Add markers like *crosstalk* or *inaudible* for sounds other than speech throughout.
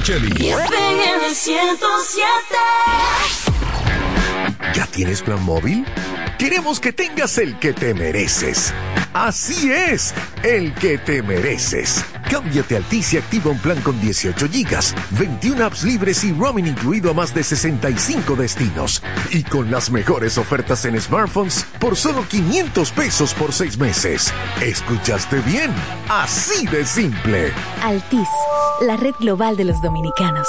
Micheli. FM 107. ¿Ya tienes plan móvil? Queremos que tengas el que te mereces. Así es, el que te mereces. Cámbiate a Altis y activa un plan con 18 gigas, 21 apps libres y roaming incluido a más de 65 destinos. Y con las mejores ofertas en smartphones por solo 500 pesos por 6 meses. ¿Escuchaste bien? Así de simple. Altis, la red global de los dominicanos.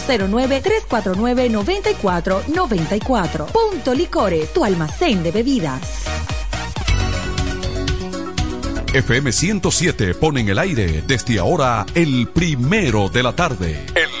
809-349-9494. Punto Licores, tu almacén de bebidas. FM 107 pone en el aire desde ahora el primero de la tarde. El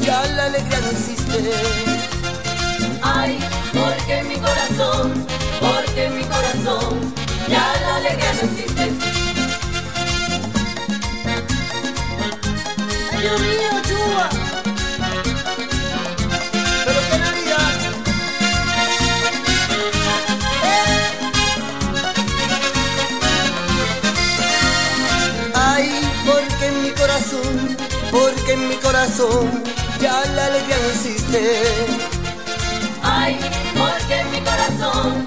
Ya la alegría no existe. Ay, porque mi corazón, porque mi corazón ya la alegría no existe. Dios mío, chua. Ya la alegría no existe. Ay, porque mi corazón,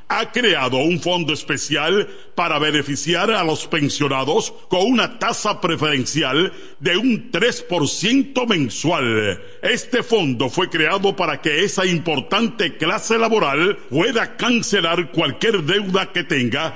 ha creado un fondo especial para beneficiar a los pensionados con una tasa preferencial de un 3% mensual. Este fondo fue creado para que esa importante clase laboral pueda cancelar cualquier deuda que tenga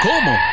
¿Cómo?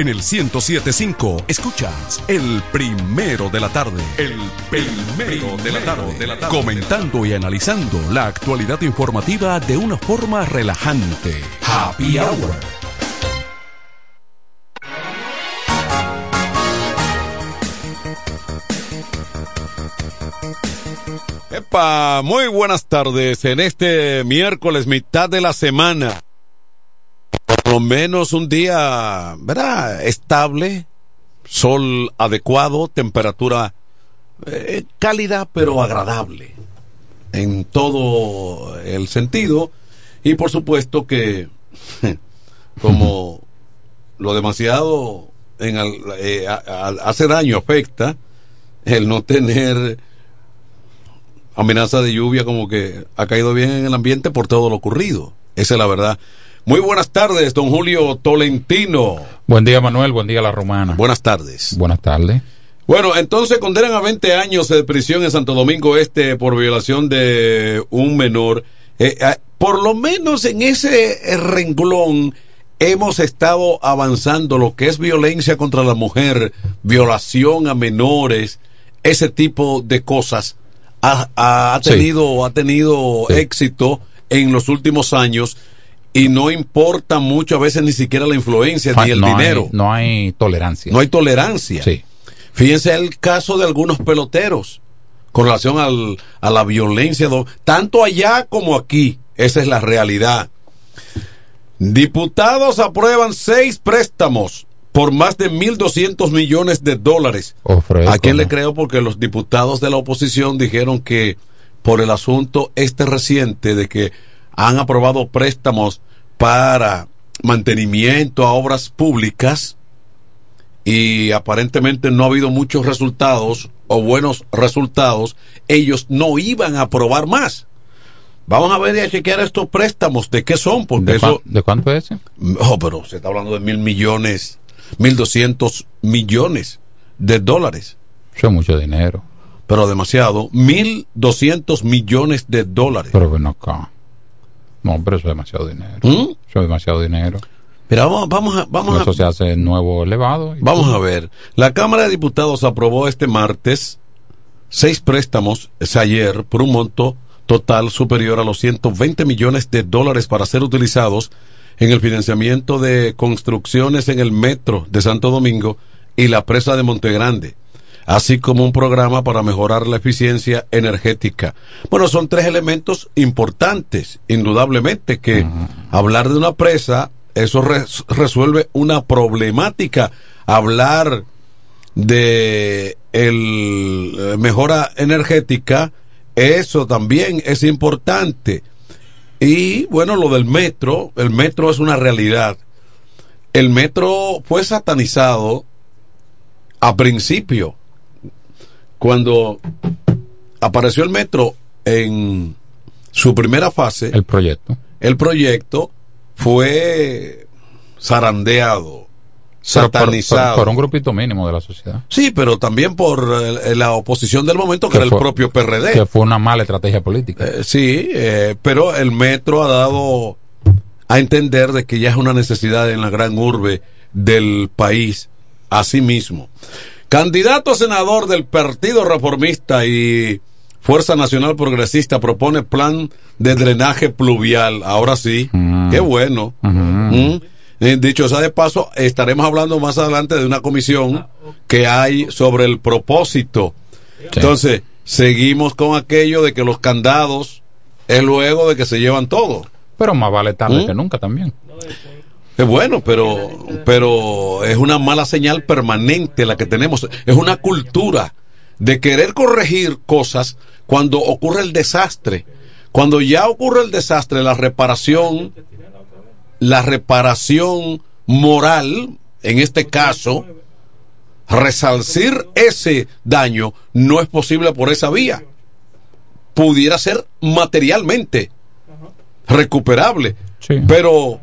en el 1075. Escuchas el primero de la tarde. El primero de la tarde. De la tarde comentando y analizando la actualidad informativa de una forma relajante. Happy Hour. Epa, muy buenas tardes en este miércoles mitad de la semana. Menos un día, ¿verdad? Estable, sol adecuado, temperatura eh, cálida pero agradable en todo el sentido. Y por supuesto que, *laughs* como lo demasiado en al- eh, hace daño, afecta el no tener amenaza de lluvia como que ha caído bien en el ambiente por todo lo ocurrido. Esa es la verdad. Muy buenas tardes, don Julio Tolentino. Buen día, Manuel. Buen día, La Romana. Buenas tardes. Buenas tardes. Bueno, entonces condenan a 20 años de prisión en Santo Domingo Este por violación de un menor. Eh, eh, por lo menos en ese renglón hemos estado avanzando lo que es violencia contra la mujer, violación a menores, ese tipo de cosas. Ha, ha- ha Sí. tenido, ha tenido éxito en los últimos años y no importa mucho a veces ni siquiera la influencia ni el no dinero. Hay, no hay tolerancia. No hay tolerancia. Sí. Fíjense el caso de algunos peloteros con relación al, a la violencia, tanto allá como aquí. Esa es la realidad. Diputados aprueban seis préstamos por más de 1.200 millones de dólares. ¿A quién le creo? Porque los diputados de la oposición dijeron que por el asunto este reciente de que han aprobado préstamos para mantenimiento a obras públicas, y aparentemente no ha habido muchos resultados o buenos resultados, ellos no iban a aprobar más. Vamos a ver y a chequear estos préstamos, ¿de qué son? Porque ¿De, eso... de cuánto es ese? Oh, pero se está hablando de mil millones, mil doscientos millones de dólares. Eso es mucho dinero. Pero demasiado, mil doscientos millones de dólares. Pero ven acá. No, pero eso es demasiado dinero. ¿Mm? Eso es demasiado dinero. Mira, vamos, vamos a, vamos eso a, se hace nuevo elevado. y- Vamos a ver. La Cámara de Diputados aprobó este martes seis préstamos, es ayer, por un monto total superior a los 120 millones de dólares para ser utilizados en el financiamiento de construcciones en el metro de Santo Domingo y la presa de Montegrande, así como un programa para mejorar la eficiencia energética. Bueno, son tres elementos importantes, indudablemente, que hablar de una presa, eso res- resuelve una problemática. Hablar de el eh, mejora energética, eso también es importante. Y bueno, lo del metro, el metro es una realidad. El metro fue satanizado a principio, cuando apareció el metro en su primera fase. El proyecto. El proyecto fue zarandeado, por- satanizado. Por, por un grupito mínimo de la sociedad. Sí, pero también por eh, la oposición del momento, que, era el fue- propio PRD. Que fue una mala estrategia política. Eh, sí, eh, pero el metro ha dado a entender de que ya es una necesidad en la gran urbe del país, asimismo. Candidato a senador del Partido Reformista y Fuerza Nacional Progresista propone plan de drenaje pluvial. Ahora sí, qué bueno. Mm. Eh, Dicho sea de paso, estaremos hablando más adelante de una comisión que hay sobre el propósito. Entonces, seguimos con aquello de que los candados es luego de que se llevan todo. Pero más vale tarde ¿Mm? que nunca también. Es bueno, pero, pero es una mala señal permanente la que tenemos. Es una cultura de querer corregir cosas cuando ocurre el desastre. Cuando ya ocurre el desastre, la reparación, la reparación moral, en este caso, resalcir ese daño no es posible por esa vía. Pudiera ser materialmente recuperable, pero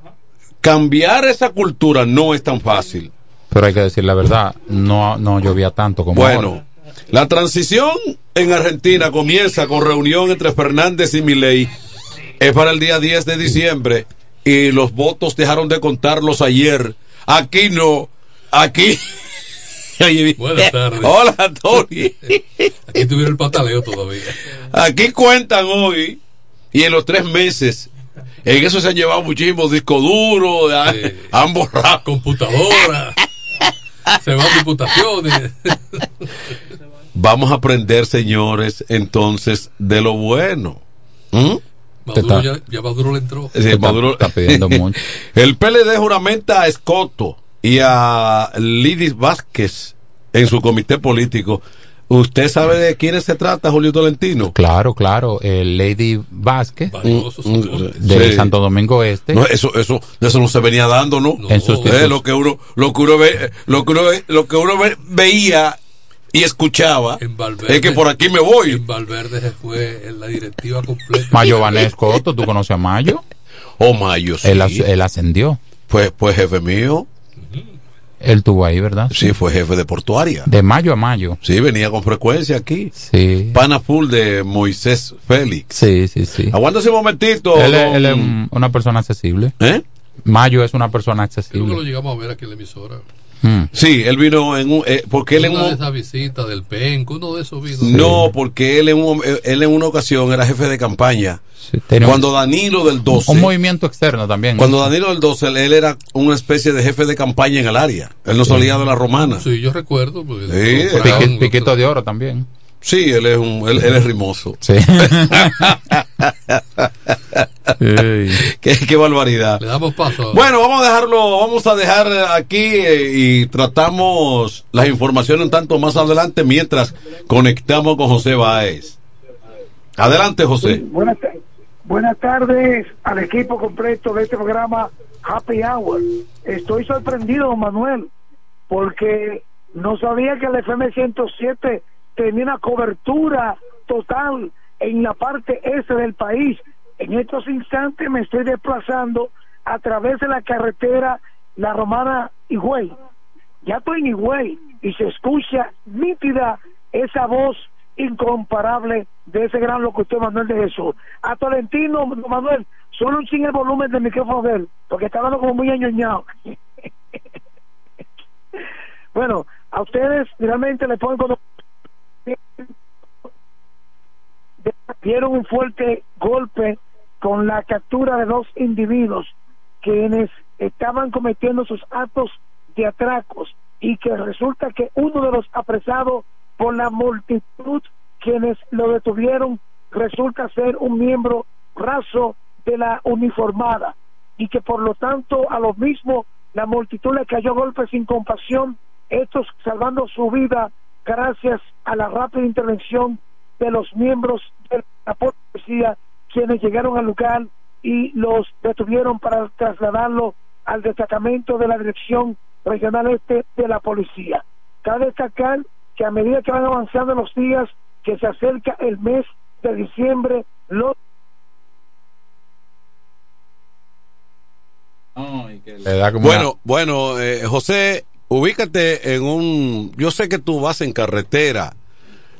cambiar esa cultura no es tan fácil. Pero hay que decir la verdad, no, no llovía tanto como Bueno, ahora. la transición en Argentina comienza con reunión entre Fernández y Milei. Es para el día 10 de diciembre y los votos dejaron de contarlos ayer. Aquí no, aquí. *laughs* Buenas tardes. Hola, Tony. Aquí tuviera el pataleo todavía. Aquí cuentan hoy y en los tres meses. En eso se han llevado muchísimos discos duros, han, han borrado. Computadora. *laughs* se van diputaciones. Vamos a aprender, señores, entonces, de lo bueno. ¿Mm? Maduro ya, ya Maduro le entró. Sí, Maduro- *laughs* El PLD juramenta a Escoto y a Lidis Vázquez en su comité político. ¿Usted sabe de quiénes se trata, Julio Tolentino? Claro, claro. El Lady Vázquez Mm, de sí. Santo Domingo Este. No, eso, eso, eso no se venía dando, ¿no? En. Eh, lo que uno, lo que uno ve, lo que uno, ve- lo que uno ve- veía y escuchaba es que por aquí me voy. En Valverde se fue en la directiva completa. Mayo Vanesco ¿tú conoces a Mayo? O Mayo, sí. Él, él ascendió. Pues, pues jefe mío. Él tuvo ahí, ¿verdad? Sí, fue jefe de portuaria. De mayo a mayo. Sí, venía con frecuencia aquí. Sí. Pana full de Moisés Félix. Sí, sí, sí. Aguántese un momentito. Él, es- don- él es un- una persona accesible. ¿Eh? Mayo es una persona Creo que lo accesible. llegamos a ver aquí en la emisora. Mm. Sí, él vino en un, eh, porque él en una de un, esas visitas del PENC, uno de esos vino. no, porque él en un, él en una ocasión era jefe de campaña. un- Cuando Danilo del 12, Un movimiento externo también. cuando Danilo del 12, él era una especie de jefe de campaña en el área. Él no salía de la romana. Sí, yo recuerdo. Sí, compraron, Piquito de oro también. Sí, él es un, él, él es rimoso. Sí. *laughs* qué, qué barbaridad. Le damos paso. Bueno, vamos a dejarlo, vamos a dejar aquí eh, y tratamos las informaciones un tanto más adelante mientras conectamos con José Báez. Adelante, José. Buenas, buenas tardes al equipo completo de este programa Happy Hour. Estoy sorprendido, don Manuel, porque no sabía que el FM 107 tenía una cobertura total en la parte este del país. En estos instantes me estoy desplazando a través de la carretera La Romana Higüey. Ya estoy en Higüey y se escucha nítida esa voz incomparable de ese gran locutor Manuel de Jesús. A Tolentino, Manuel, solo un ching el volumen del micrófono de él, porque está hablando como muy añoñado. *laughs* bueno, a ustedes realmente le ponen cuando dieron un fuerte golpe con la captura de dos individuos quienes estaban cometiendo sus actos de atracos y que resulta que uno de los apresados por la multitud quienes lo detuvieron resulta ser un miembro raso de la uniformada y que por lo tanto a lo mismo la multitud le cayó golpes sin compasión, estos salvando su vida gracias a la rápida intervención de los miembros de la policía quienes llegaron al lugar y los detuvieron para trasladarlo al destacamento de la Dirección Regional Este de la Policía. Cabe destacar que a medida que van avanzando los días, que se acerca el mes de diciembre, los Bueno, bueno, eh, José, ubícate en un. Yo sé que tú vas en carretera,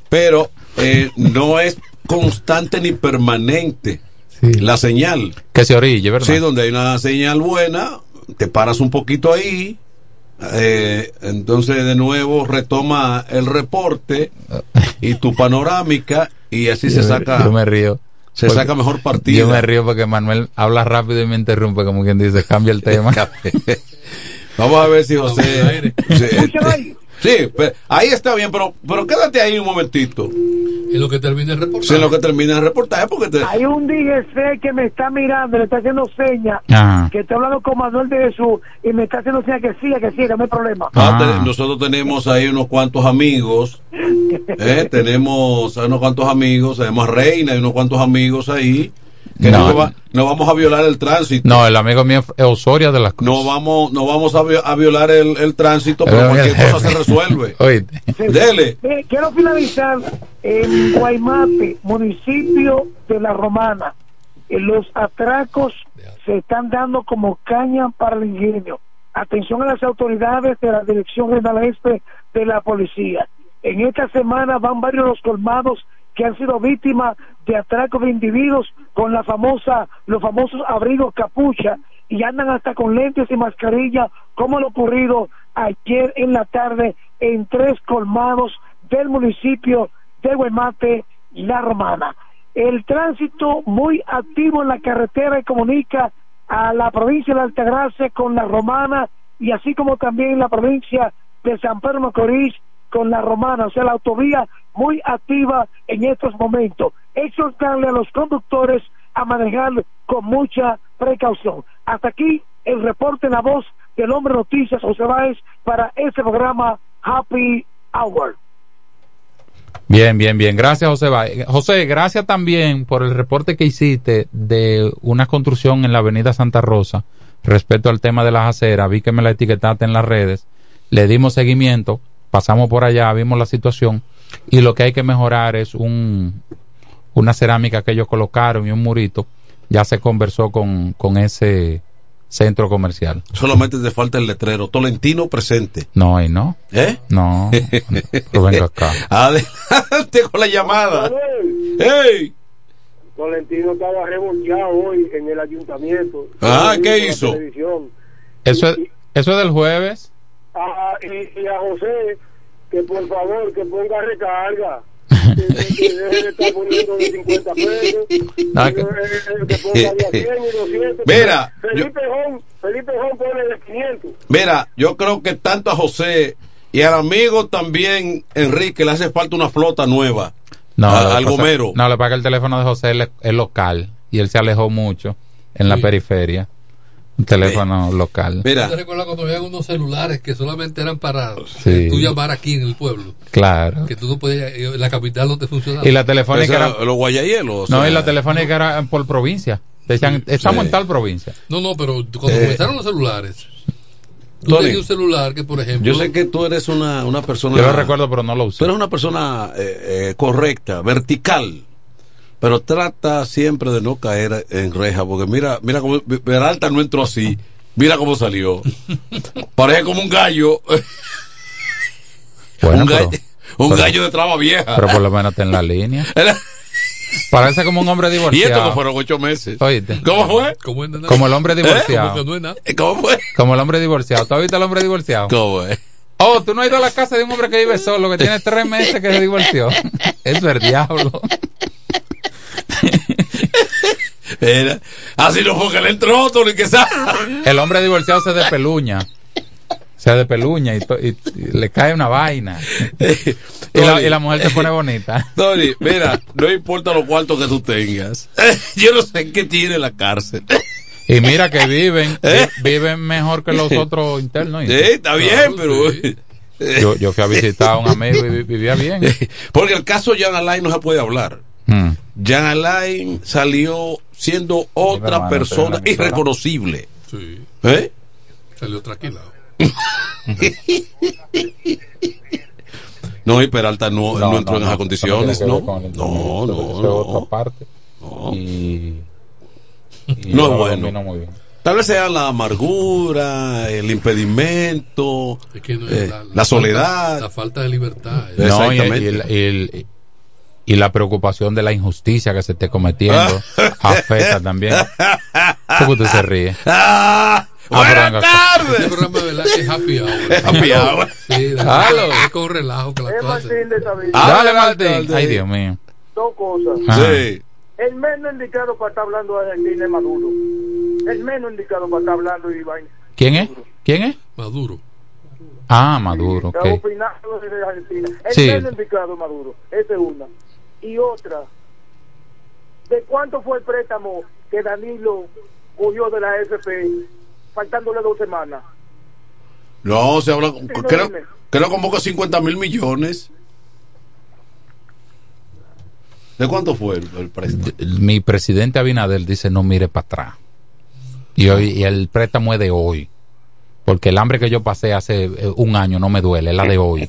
pero eh, no es constante ni permanente la señal. Que se orille, ¿verdad? Sí, donde hay una señal buena, te paras un poquito ahí, eh, entonces de nuevo retoma el reporte y tu panorámica y así se Yo saca. Yo me río. Se Porque- saca mejor partido. Yo me río porque Manuel habla rápido y me interrumpe, como quien dice, cambia el *laughs* tema. Vamos a ver si José. Sí, ahí. sí, ahí está bien, pero, pero quédate ahí un momentito. En lo que termine el reportaje. En lo que termina el reportaje, porque te. Hay un DGC que me está mirando, le está haciendo señas, que está hablando con Manuel de Jesús y me está haciendo señas que sí, que sí, que no hay problema. Ah, te- nosotros tenemos ahí unos cuantos amigos, *laughs* ¿eh? tenemos unos cuantos amigos, tenemos a Reina y unos cuantos amigos ahí, que no, No. va- no vamos a violar el tránsito. No, el amigo mío es Osoria de las Cruz. No vamos, no vamos a, vi- a violar el, el tránsito, pero cualquier cosa se resuelve. *laughs* Oíste. Dele. Eh, quiero finalizar en Guaymate, municipio de La Romana. Eh, los atracos se están dando como caña para el ingenio. Atención a las autoridades de la Dirección Regional Este de la Policía. En esta semana van varios de los colmados que han sido víctimas de atracos de individuos con la famosa, los famosos abrigos capucha y andan hasta con lentes y mascarilla, como lo ocurrido ayer en la tarde en tres colmados del municipio de Guaymate, La Romana. El tránsito muy activo en la carretera que comunica a la provincia de Altagracia con La Romana y así como también la provincia de San Pedro Macorís con La Romana, o sea, la autovía muy activa en estos momentos. Exhortarle a los conductores a manejar con mucha precaución. Hasta aquí el reporte en la voz del hombre noticias José Báez para este programa Happy Hour. Bien, bien, bien. Gracias, José. Ba- José, gracias también por el reporte que hiciste de una construcción en la Avenida Santa Rosa respecto al tema de las aceras. Vi que me la etiquetaste en las redes. Le dimos seguimiento, pasamos por allá, vimos la situación y lo que hay que mejorar es un, una cerámica que ellos colocaron y un murito. Ya se conversó con, con ese centro comercial. Solamente te falta el letrero. Tolentino presente. No, y no. ¿Eh? No. *laughs* Yo vengo acá. Adelante con la llamada. ¡Ey! Tolentino estaba revolteado hoy en el ayuntamiento. Ah, ¿qué hizo? televisión. Eso es, eso es del jueves. Ah, y, y a José, que por favor, que ponga recarga. *laughs* que, deje de estar poniendo de 50 pesos. No, que, que- eh, eh, que ponga de a 100 y 200. Mira, Felipe Jón, Felipe Jón pone de 500. Mira, yo creo que tanto a José y al amigo también, Enrique, le hace falta una flota nueva. No, A- al gomero. No, le que el teléfono de José es, es local y él se alejó mucho en la periferia. Un teléfono local. ¿Te recuerdas cuando había unos celulares que solamente eran para Sí. tú llamar aquí en el pueblo? Claro. Que tú no podías, eh, en la capital no te funcionaba. Y la telefónica era. Los guayayelos. No, y la telefónica era por provincia. Decían, estamos Sí. en tal provincia. No, no, pero cuando Eh. comenzaron los celulares, tú Tony, tenías un celular que, por ejemplo, Yo sé que tú eres una, una persona. Yo lo recuerdo, pero no lo usé. Tú eres una persona eh, eh, correcta, vertical. Pero trata siempre de no caer en reja, porque mira, mira cómo Peralta no entró así. Mira cómo salió. Parece como un gallo. Bueno, un pero- gallo, un pero- gallo de traba vieja. Pero por lo menos está en la línea. Parece como un hombre y esto divorciado. que fueron ocho meses. Oíste. ¿Cómo fue? ¿Cómo es, nena? Como el hombre divorciado. Es nada. ¿Cómo fue? Como el hombre divorciado. ¿Tú has visto al hombre divorciado? ¿Cómo es? Oh, tú no has ido a la casa de un hombre que vive solo, que tiene tres meses que se divorció. *laughs* Eso es el diablo. *laughs* Era, así no fue que le entró, que sabe. El hombre divorciado se despeluña. Se despeluña y, y- y le cae una vaina. *laughs* Y la, y la mujer se pone bonita. *laughs* Tony, mira, no importa los cuartos que tú tengas. Yo no sé qué tiene la cárcel. Y mira que viven, vi- viven mejor que los otros internos. Sí, está bien, pero. Yo, yo fui a visitar a un amigo y vi- vivía bien. Porque el caso Jan Alain no se puede hablar. Mm. Jan Alain salió siendo otra hermano, persona irreconocible. Sí. ¿Eh? Salió tranquilado. No, y Peralta no, No, no entró no, en esas condiciones, no ¿no? el No, no, parte. Y, y No es bueno. domino muy bien. Tal vez sea la amargura, el impedimento, Es que no- eh, la, la, la soledad. falta- la falta de libertad. No, y, Exactamente. y el- y el- y la preocupación de la injusticia que se esté cometiendo *laughs* afecta también. ¿Cómo tú se ríe? *laughs* ¡Ah! Venga acá. Este programa de verdad que es happy hour. Happy hour. Sí, es con relajo que la Es cosa hace. Martín de Sabina. Dale, Martín. Martín. Ay, Dios mío. Dos cosas. Ajá. Sí. El menos indicado para estar hablando de Argentina es Maduro. El menos indicado para estar hablando de Iván. ¿Quién es? ¿Quién es? Maduro. Ah, Maduro, Está ok. opinando de Argentina. El Sí. menos indicado es Maduro. Esa es una. Y otra. ¿De cuánto fue el préstamo que Danilo cogió de la FP faltándole dos semanas? No, se habla, creo, creo como que 50 mil millones. ¿De cuánto fue el, el préstamo? Mi presidente Abinader dice no mire para atrás. Y hoy y el préstamo es de hoy. Porque el hambre que yo pasé hace eh, un año no me duele, es la de hoy.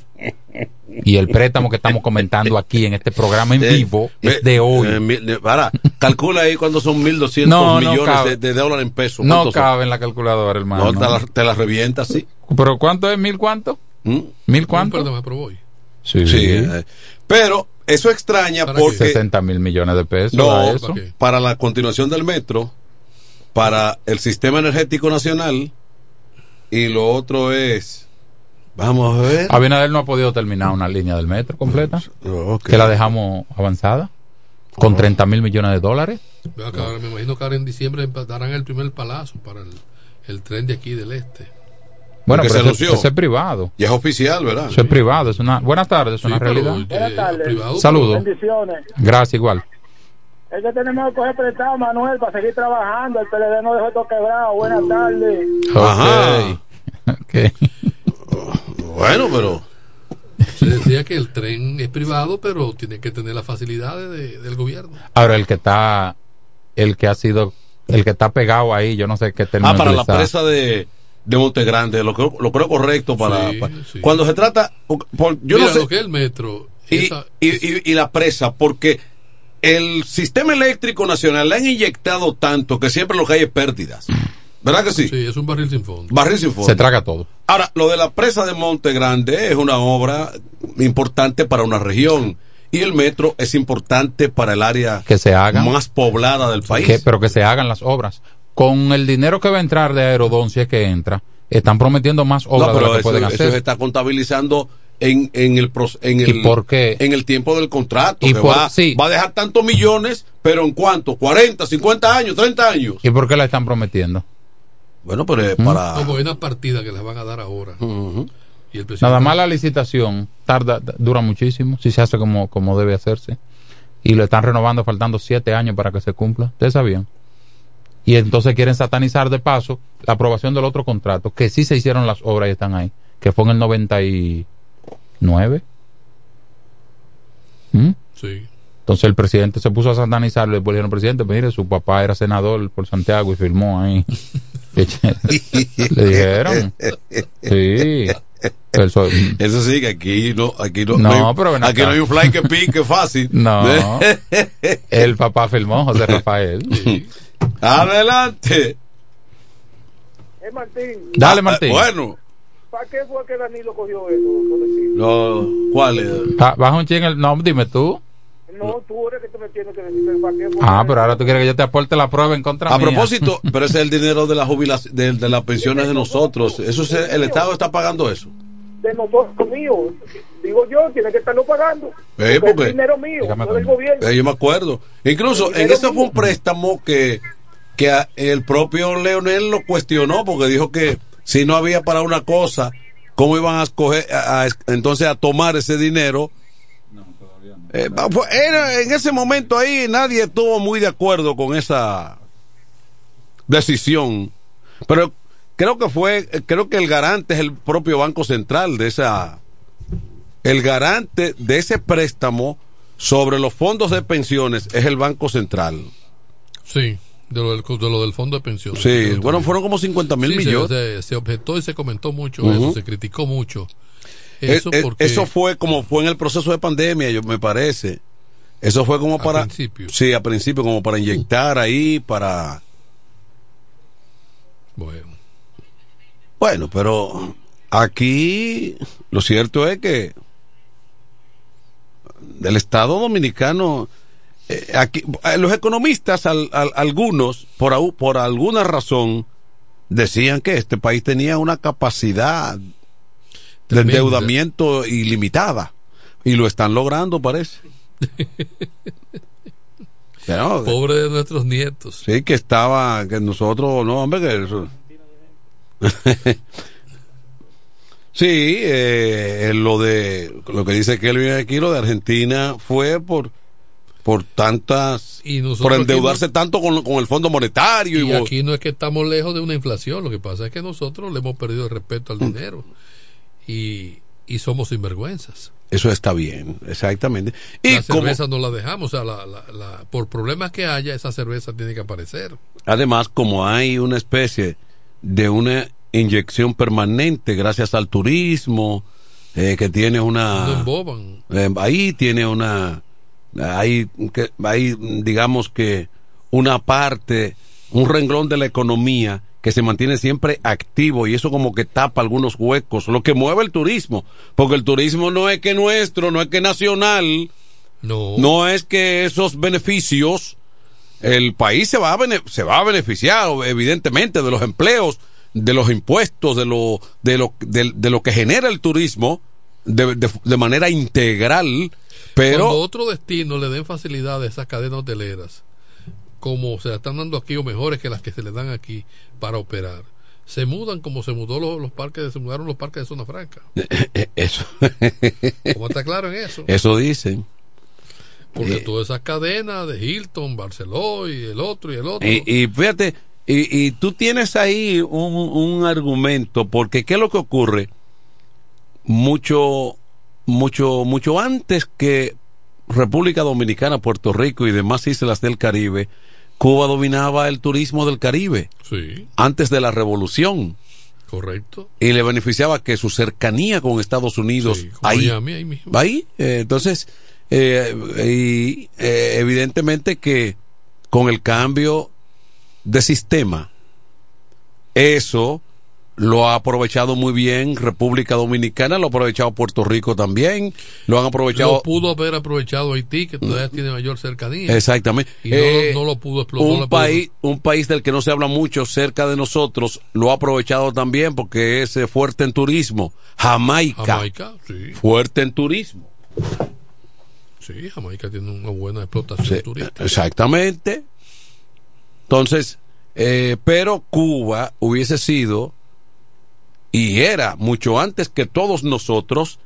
Y el préstamo que estamos comentando aquí en este programa en Eh, vivo es de hoy. eh, para, calcula ahí cuando son 1.200 No, no millones de, de dólares en pesos. No cabe en la calculadora, hermano. No, te la, te la revienta así. ¿Pero cuánto es? ¿Mil cuánto? ¿Mm? ¿Mil cuánto? aprobó hoy. Sí. Sí, eh, pero eso extraña ¿Para porque 60 mil millones de pesos. no, ¿da eso? para la continuación del metro, para el sistema energético nacional y lo otro es, vamos a ver. Abinader no ha podido terminar una línea del metro completa. Ok. Que la dejamos avanzada. Con 30 mil millones de dólares. Ahora me imagino que ahora en diciembre darán el primer palazo para el, el tren de aquí del este. Bueno, pero se eso, anunció. eso es privado. Y es oficial, ¿verdad? Eso es privado. Es una... Buenas tardes, es una realidad. Buenas tardes. Saludos. Bendiciones. Gracias, igual. Es que tenemos que coger prestado, Manuel, para seguir trabajando. El PLD no dejó esto quebrado. Buenas tardes. Ajá. Bueno, pero. Se decía que el tren es privado, pero tiene que tener las facilidades de- del gobierno. Ahora, el que está, el que ha sido, el que está pegado ahí, yo no sé qué término Ah, para la presa de, de Monte Grande, lo creo, lo creo correcto para, Sí, para- sí. cuando se trata, por- por- yo Mira, no sé, lo que es el metro, y, esa- y- y- y la presa, porque el sistema eléctrico nacional le han inyectado tanto que siempre lo que hay es pérdidas. ¿Verdad que sí? sí, es un barril sin fondo. Barril sin fondo. Se traga todo. Ahora, lo de la presa de Monte Grande es una obra importante para una región y el metro es importante para el área Que se hagan. más poblada del país. Que- pero que se hagan las obras. Con el dinero que va a entrar de Aerodón, si es que entra, están prometiendo más obras no, de pero las que eso, pueden eso hacer. se está contabilizando en, en el en ¿Y el por qué? en el tiempo del contrato Y que por- va, sí. va a dejar tantos millones pero en cuánto 40 50 años 30 años ¿Y por qué la están prometiendo? bueno pero es ¿Mm? para Como hay una partida que les van a dar ahora. Y el presidente- Nada más la licitación tarda, dura muchísimo, si se hace como, como debe hacerse. Y lo están renovando faltando siete años para que se cumpla. ¿Ustedes sabían? Y entonces quieren satanizar de paso la aprobación del otro contrato, que sí se hicieron las obras y están ahí, que fue en el 99. ¿Mm? Sí. Entonces el presidente se puso a satanizarlo y después le dijeron, presidente, mire, su papá era senador por Santiago y firmó ahí. *laughs* *laughs* le dijeron. Sí. Eso, eso sí que aquí no aquí no, No, no hay, pero aquí no hay un fly que pique *laughs* fácil No. el papá firmó, José Rafael. adelante Eh, Martín, Dale, Ah, Martín. bueno ¿para qué fue que Danilo cogió eso? No, ¿cuál es? Ba- Baja un ching el no, dime tú. No, tú eres que te me tienes que decir para qué fue. Ah, pero ahora tú quieres que yo te aporte la prueba en contra A mía. propósito, *laughs* pero ese es el dinero de la jubilación, de, de las pensiones de nosotros. Eso se- el Estado está pagando eso. de nosotros mío. Digo yo, tiene que estarlo pagando. Eh, Porque es dinero mío, Dígame, no del gobierno. Eh, yo me acuerdo. Incluso en ese fue un préstamo que, que el propio Leonel lo cuestionó porque dijo que si no había para una cosa, ¿cómo iban a escoger, a- a- entonces a tomar ese dinero? Eh, va- fue- era- en ese momento ahí nadie estuvo muy de acuerdo con esa decisión. Pero creo que fue, creo que el garante es el propio Banco Central de esa, el garante de ese préstamo sobre los fondos de pensiones es el Banco Central. Sí, de lo del, de lo del fondo de pensiones. Sí, bueno, fueron como 50 mil Sí, millones. Se, se objetó y se comentó mucho eso, se criticó mucho. Eh, Eso eh, porque eso fue como fue en el proceso de pandemia, yo me parece. Eso fue como para principio. Sí, a principio como para inyectar ahí para Bueno. Bueno, pero aquí lo cierto es que del Estado Dominicano, eh, aquí, eh, los economistas, al- al- algunos, por, por alguna razón, decían que este país tenía una capacidad de endeudamiento ilimitada. Y lo están logrando, parece. *laughs* Pero, Pobre de nuestros nietos. Sí, que estaba, que nosotros, no, hombre, que eso. *laughs* sí, eh, lo de, lo que dice Kelvin aquí, lo de Argentina fue por, por tantas, Y por endeudarse no- tanto con, con el Fondo Monetario. Y Y, aquí no es que estamos lejos de una inflación, lo que pasa es que nosotros le hemos perdido el respeto Mm. al dinero y, y somos sinvergüenzas. Eso está bien, exactamente. Y la como, cerveza no la dejamos, o sea, la- la- la- por problemas que haya, esa cerveza tiene que aparecer. además, como hay una especie de una inyección permanente gracias al turismo, eh, que tiene una... No. Eh, ahí tiene una hay que hay digamos que una parte un renglón de la economía que se mantiene siempre activo y eso como que tapa algunos huecos lo que mueve el turismo porque el turismo no es que nuestro no es que nacional no. no es que esos beneficios el país se va a se va a beneficiar evidentemente de los empleos de los impuestos de lo de lo de, de lo que genera el turismo de, de- de manera integral pero Cuando otro destino le den facilidades a esas cadenas hoteleras, como se la están dando aquí o mejores que las que se le dan aquí para operar, se mudan como se mudó los, los parques, se mudaron los parques de zona franca. *laughs* Eso. ¿Cómo está claro en eso? Eso dicen. Porque Eh, todas esas cadenas de Hilton, Barceló y el otro y el otro. Y, y fíjate, y, y tú tienes ahí un, un argumento, porque ¿qué es lo que ocurre? Mucho, mucho, mucho antes que República Dominicana, Puerto Rico y demás islas del Caribe, Cuba dominaba el turismo del Caribe Sí, antes de la revolución correcto. y le beneficiaba que su cercanía con Estados Unidos ahí, Miami, ahí mismo. ahí, eh, entonces eh, y, eh, evidentemente que con el cambio de sistema eso lo ha aprovechado muy bien República Dominicana, lo ha aprovechado Puerto Rico también, lo han aprovechado Lo pudo haber aprovechado Haití, que todavía tiene mayor cercanía. Exactamente. Y Eh, no lo pudo explotar. un país un país del que no se habla mucho cerca de nosotros lo ha aprovechado también porque es eh, fuerte en turismo Jamaica, Jamaica, sí. fuerte en turismo Sí, Jamaica tiene una buena explotación turística. exactamente entonces eh, pero Cuba hubiese sido y era mucho antes que todos nosotros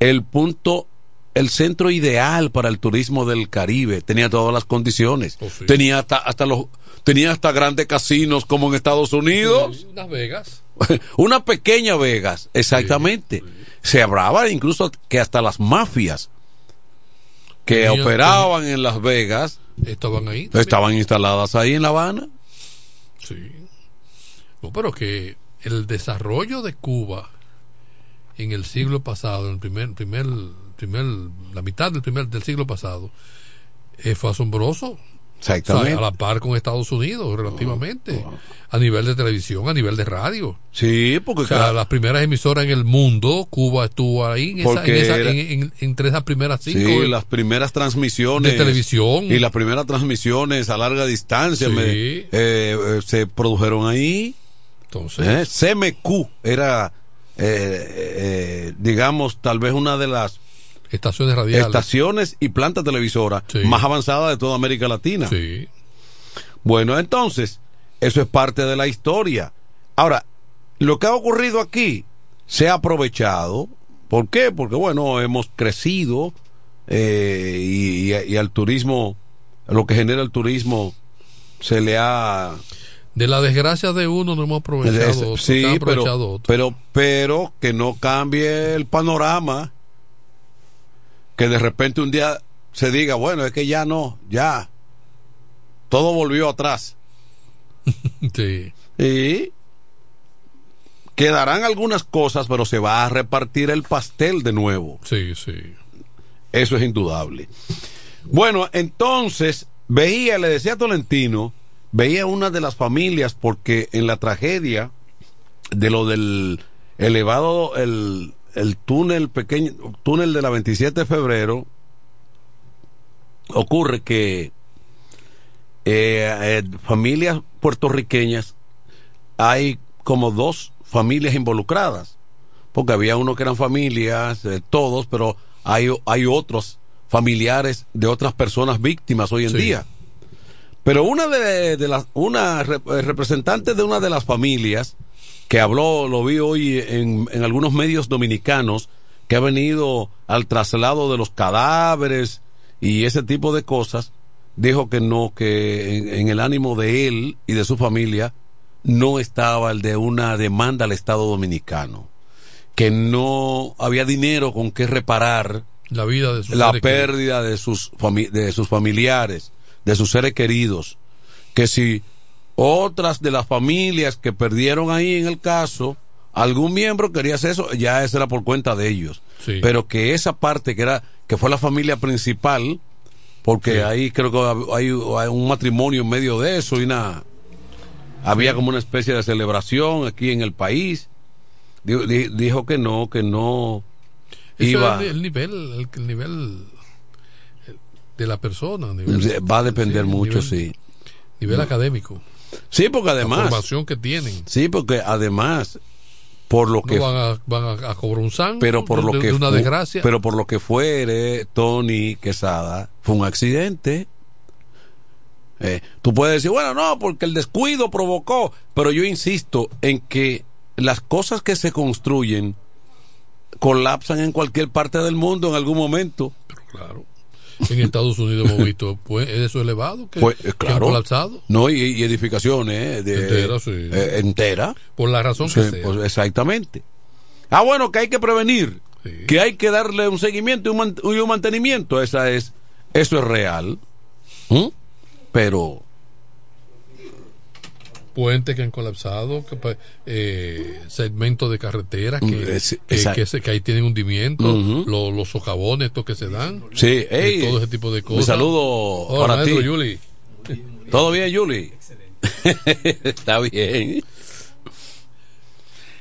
el punto el centro ideal para el turismo del Caribe tenía todas las condiciones Oh, tenía hasta hasta los tenía hasta grandes casinos como en Estados Unidos Sí, Las Vegas. *laughs* una pequeña Vegas, exactamente. Se hablaba incluso que hasta las mafias que operaban en Las Vegas Estaban ahí. también. estaban instaladas ahí en La Habana. Sí. No, pero que el desarrollo de Cuba en el siglo pasado, en el primer, primer, primer, la mitad del primer del siglo pasado, eh, fue asombroso. Exactamente. O sea, a la par con Estados Unidos, relativamente. A nivel de televisión, a nivel de radio. Sí, porque O sea, claro, las primeras emisoras en el mundo, Cuba estuvo ahí en esa, en esa- era- en- en- entre esas primeras cinco. sí, las primeras transmisiones de televisión. y las primeras transmisiones a larga distancia Sí. me- eh, eh, se produjeron ahí. Entonces, Eh, CMQ era, eh, eh, digamos, tal vez una de las estaciones radiales. estaciones y plantas televisoras más avanzadas de toda América Latina. Sí. Bueno, entonces, eso es parte de la historia. Ahora, lo que ha ocurrido aquí se ha aprovechado. ¿Por qué? Porque, bueno, hemos crecido eh, y, y- y al turismo, lo que genera el turismo, se le ha... De la desgracia de uno no hemos aprovechado Es- otro, sí, pero, aprovechado otro. pero, pero que no cambie el panorama. Que de repente un día se diga, bueno, es que ya no, ya. Todo volvió atrás. *laughs* Sí. Y quedarán algunas cosas, pero se va a repartir el pastel de nuevo. Sí, sí. Eso es indudable. Bueno, entonces veía, le decía a Tolentino, veía una de las familias porque en la tragedia de lo del elevado, el, el túnel pequeño, túnel de la 27 de febrero, ocurre que eh, eh, familias puertorriqueñas hay como dos familias involucradas porque había uno que eran familias eh, todos pero hay, hay otros familiares de otras personas víctimas hoy en Sí. día pero una de, de las una eh, representante de una de las familias que habló lo vi hoy en, en algunos medios dominicanos que ha venido al traslado de los cadáveres y ese tipo de cosas dijo que no que en, en el ánimo de él y de su familia no estaba el de una demanda al Estado Dominicano que no había dinero con que reparar La vida de sus la pérdida de sus de sus familiares, de sus seres queridos, que si otras de las familias que perdieron ahí en el caso, algún miembro quería hacer eso, ya eso era por cuenta de ellos. Sí. Pero que esa parte que era que fue la familia principal, porque Sí. ahí creo que hay, hay un matrimonio en medio de eso y una había como una especie de celebración aquí en el país. Dijo, di- dijo que no, que no Eso iba es el, el nivel, el, el nivel de la persona. el nivel- va a depender sí, mucho, nivel- sí. Nivel No. académico. Sí, porque La además. formación que tienen. Sí, porque además, por lo que. Van a, van a, a cobrar un san pero por de, lo que. de una desgracia. Pero por lo que fuere, Tony Quesada, fue un accidente. Eh, tú puedes decir, bueno, no, porque el descuido provocó, pero yo insisto en que las cosas que se construyen colapsan en cualquier parte del mundo en algún momento. Claro. En Estados Unidos hemos visto pues, eso elevado que, Pues, eh, que han claro. colapsado. No, y, y edificaciones eh, de, Entera, sí. eh, entera. Por la razón Sí, que sea. pues, exactamente. Ah, bueno, que hay que prevenir, que hay que darle un seguimiento y un, man- y un mantenimiento. Esa es, eso es real. ¿Mm? Pero puentes que han colapsado, que, pa- eh, segmentos de carreteras que, Mm, es- que, se- que ahí tienen hundimiento, Ujú. lo- los socavones estos que se dan, Sí, todo ese tipo de cosas. saludo Hola, para maestro ti. Yuli. ¿Todo bien, Yuli? *laughs* Está bien.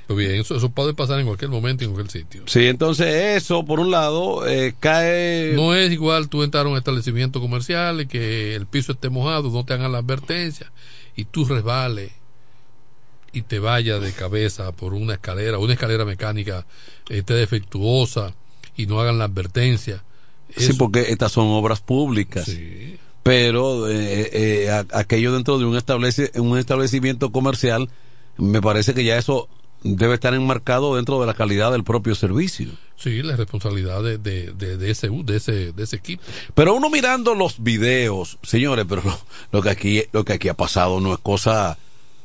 Pues bien, eso, eso puede pasar en cualquier momento y en cualquier sitio. Sí, entonces eso, por un lado, eh, cae... No es igual tú entrar a un establecimiento comercial y que el piso esté mojado, no te hagan la advertencia y tú resbales y te vayas de cabeza por una escalera, una escalera mecánica esté defectuosa y no hagan la advertencia. Sí, porque estas son obras públicas. Pero eh, eh, a- aquello dentro de un, establece, un establecimiento comercial, me parece que ya eso debe estar enmarcado dentro de la calidad del propio servicio. Sí, la responsabilidad de, de, de, de ese, de, ese, de ese equipo. Pero uno mirando los videos, señores, pero lo, lo que aquí lo que aquí ha pasado no es cosa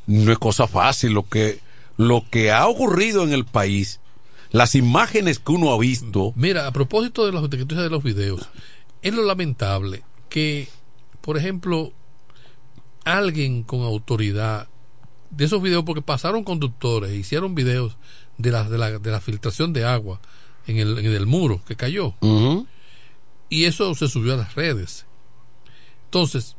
no es cosa fácil, lo que lo que ha ocurrido en el país, las imágenes que uno ha visto, Mira, a propósito de los de los videos, es lo lamentable que, por ejemplo, alguien con autoridad de esos videos, porque pasaron conductores, hicieron videos de la, de la, de la filtración de agua en el, en el muro que cayó. Y eso se subió a las redes. Entonces,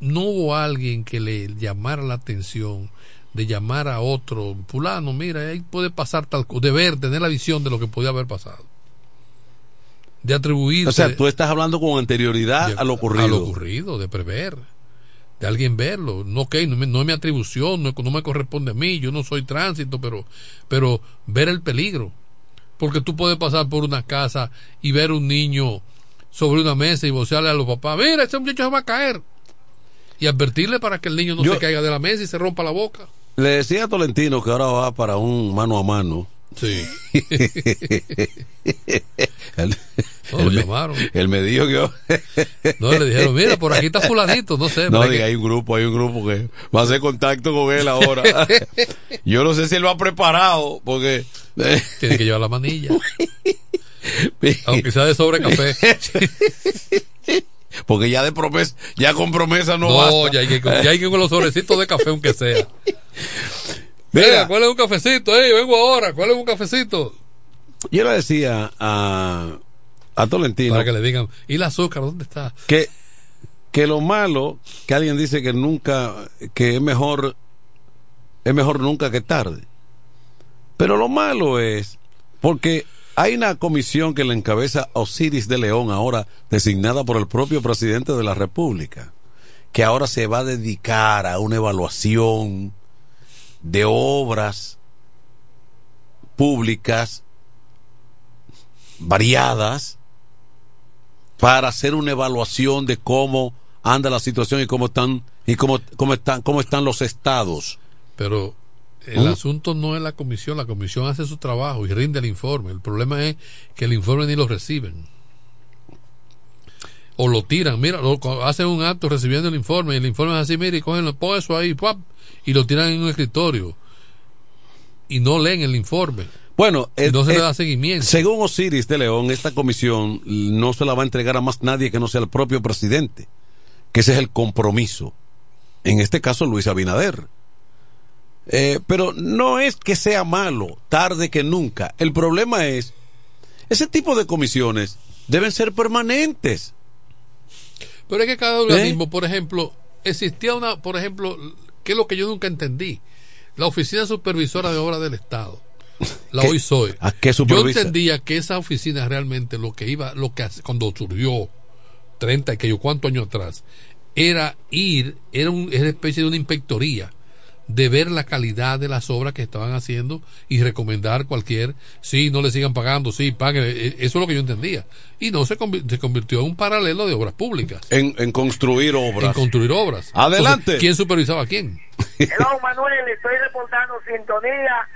no hubo alguien que le llamara la atención de llamar a otro, fulano, mira, ahí puede pasar tal cosa, de ver, tener la visión de lo que podía haber pasado. De atribuir o sea, tú estás hablando con anterioridad a lo ocurrido. a lo ocurrido, de prever, de alguien verlo. No, ok, no, me- no es mi atribución, no, no me corresponde a mí, yo no soy tránsito, pero, pero ver el peligro. Porque tú puedes pasar por una casa y ver un niño sobre una mesa y vocearle a los papás, mira, ese muchacho se va a caer. Y advertirle para que el niño no Yo- se caiga de la mesa y se rompa la boca. Le decía a Tolentino que ahora va para un mano a mano. Sí. *laughs* él, No, él lo me, llamaron. él me dijo que yo- No, le dijeron, mira, por aquí está fulanito, no sé. No, diga, que- hay un grupo, hay un grupo que va a hacer contacto con él ahora. *laughs* Yo no sé si él va preparado, porque... Tiene que llevar la manilla. *laughs* Aunque sea de sobre café. Porque ya de promesa, ya con promesa no, No, basta. ya hay, que, ya hay que con los sobrecitos de café, aunque sea. Mira. ¿cuál es un cafecito? Ey, vengo ahora, ¿cuál es un cafecito? Yo le decía a, a Tolentino Para que le digan, ¿y el azúcar dónde está? que, que lo malo, que alguien dice que nunca, que es mejor, es mejor nunca que tarde. Pero lo malo es, porque hay una comisión que le encabeza Osiris de León, ahora designada por el propio presidente de la República, que ahora se va a dedicar a una evaluación de obras públicas variadas para hacer una evaluación de cómo anda la situación y cómo están y cómo, cómo están cómo están los estados. Pero el ¿Mm? asunto no es la comisión, la comisión hace su trabajo y rinde el informe. El problema es que el informe ni lo reciben. O lo tiran, mira, lo- hacen un acto recibiendo el informe y el informe es así, mira, y cogen, pon eso ahí, ¡pap! y lo tiran en un escritorio. Y no leen el informe. Bueno, Y no se eh, le da seguimiento. Según Osiris de León, esta comisión no se la va a entregar a más nadie que no sea el propio presidente, que ese es el compromiso. En este caso, Luis Abinader. Eh, pero no es que sea malo, tarde que nunca. El problema es, ese tipo de comisiones deben ser permanentes. Pero es que cada organismo, por ejemplo, existía una, por ejemplo, que es lo que yo nunca entendí, la Oficina Supervisora de Obras del Estado, la hoy soy. ¿A qué Yo entendía que esa oficina realmente lo que iba, lo que hace- cuando surgió 30 y que yo cuántos años atrás, era ir, era, un, era una especie de una inspectoría de ver la calidad de las obras que estaban haciendo y recomendar cualquier, sí, no le sigan pagando, sí, paguen, eh, eso es lo que yo entendía. Y no se, convi- se convirtió en un paralelo de obras públicas. En, en construir obras. En construir obras. Adelante. Entonces, ¿Quién supervisaba a quién? Hello, Manuel, estoy reportando sintonía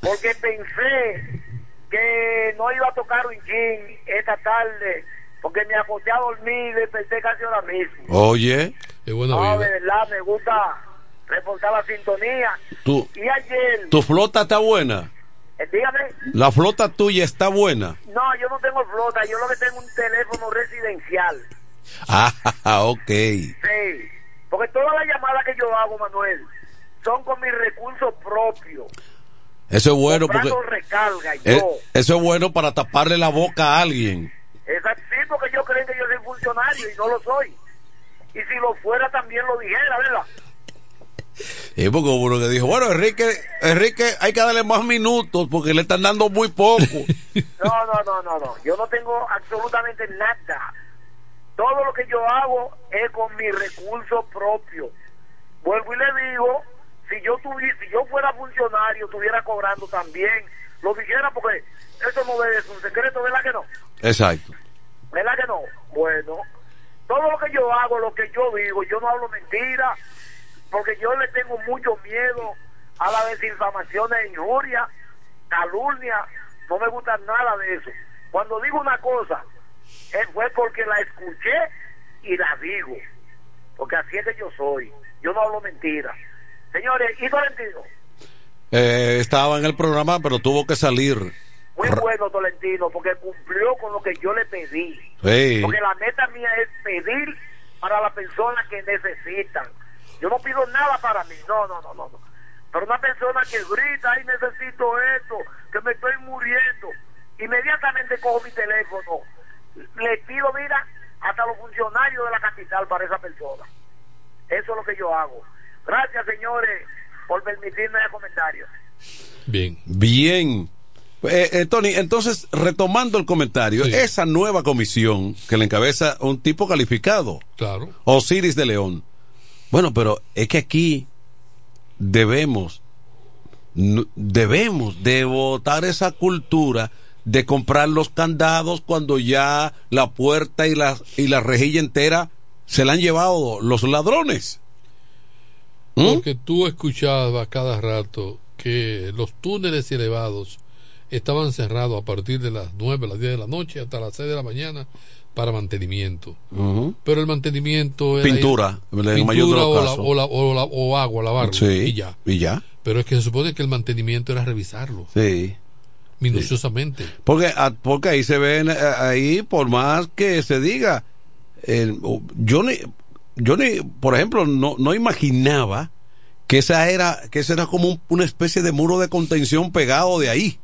porque pensé que no iba a tocar un gin esta tarde porque me acosté a dormir y desperté casi ahora mismo. Oye, Es buena No, de vida. verdad, me gusta reportar la sintonía. tú, Y ayer, tu flota está buena. eh, dígame, La flota tuya está buena. no, yo no tengo flota, yo lo que tengo es un teléfono residencial. *laughs* Ah, ok. Sí, porque todas las llamadas que yo hago, Manuel, son con mis recursos propios. Eso es bueno porque recarga eh, yo. eso es bueno para taparle la boca a alguien. Exacto, sí, porque ellos creen que yo soy funcionario y no lo soy. Y si lo fuera también lo dijera, ¿verdad? Y porque hubo uno que dijo, bueno, Enrique, Enrique, hay que darle más minutos porque le están dando muy poco. *laughs* No, no, no, no, no. Yo no tengo absolutamente nada. Todo lo que yo hago es con mi recurso propio. Vuelvo y le digo, si yo tuviera, si yo fuera funcionario, estuviera cobrando también, lo dijera porque eso no es un secreto, ¿verdad que no? Exacto. ¿Verdad que no? Bueno, todo lo que yo hago, lo que yo digo, yo no hablo mentira, porque yo le tengo mucho miedo a la desinfamación e injuria, calumnia, no me gusta nada de eso. Cuando digo una cosa, eh, fue porque la escuché y la digo, porque así es que yo soy, yo no hablo mentira. Señores, y Tolentino, Eh, estaba en el programa, pero tuvo que salir. muy bueno Tolentino, porque cumplió con lo que yo le pedí. Sí. Porque la meta mía es pedir para las personas que necesitan. Yo no pido nada para mí, no, no, no, no. no. Pero una persona que grita, ay, necesito esto, que me estoy muriendo, inmediatamente cojo mi teléfono, le pido, mira, hasta los funcionarios de la capital para esa persona. Eso es lo que yo hago. Gracias, señores, por permitirme el comentario. Bien. Bien. Eh, eh, Tony, entonces, retomando el comentario, esa nueva comisión que le encabeza un tipo calificado, Claro. Osiris de León. Bueno, pero es que aquí debemos, debemos de votar esa cultura de comprar los candados cuando ya la puerta y la, y la rejilla entera se la han llevado los ladrones. ¿Mm? Porque tú escuchabas cada rato que los túneles elevados estaban cerrados a partir de las 9, las 10 de la noche hasta las 6 de la mañana para mantenimiento. Pero el mantenimiento era Pintura, ir- en el mayor de los o, la- o la- o la- o agua, lavarlo Sí, y ya. y ya. Pero es que se supone que el mantenimiento era revisarlo Sí. minuciosamente. Porque, ah, porque ahí se ven, eh, ahí por más que se diga, yo ni, yo ni, por ejemplo, no, no imaginaba que esa era, que esa era como un- una especie de muro de contención pegado de ahí.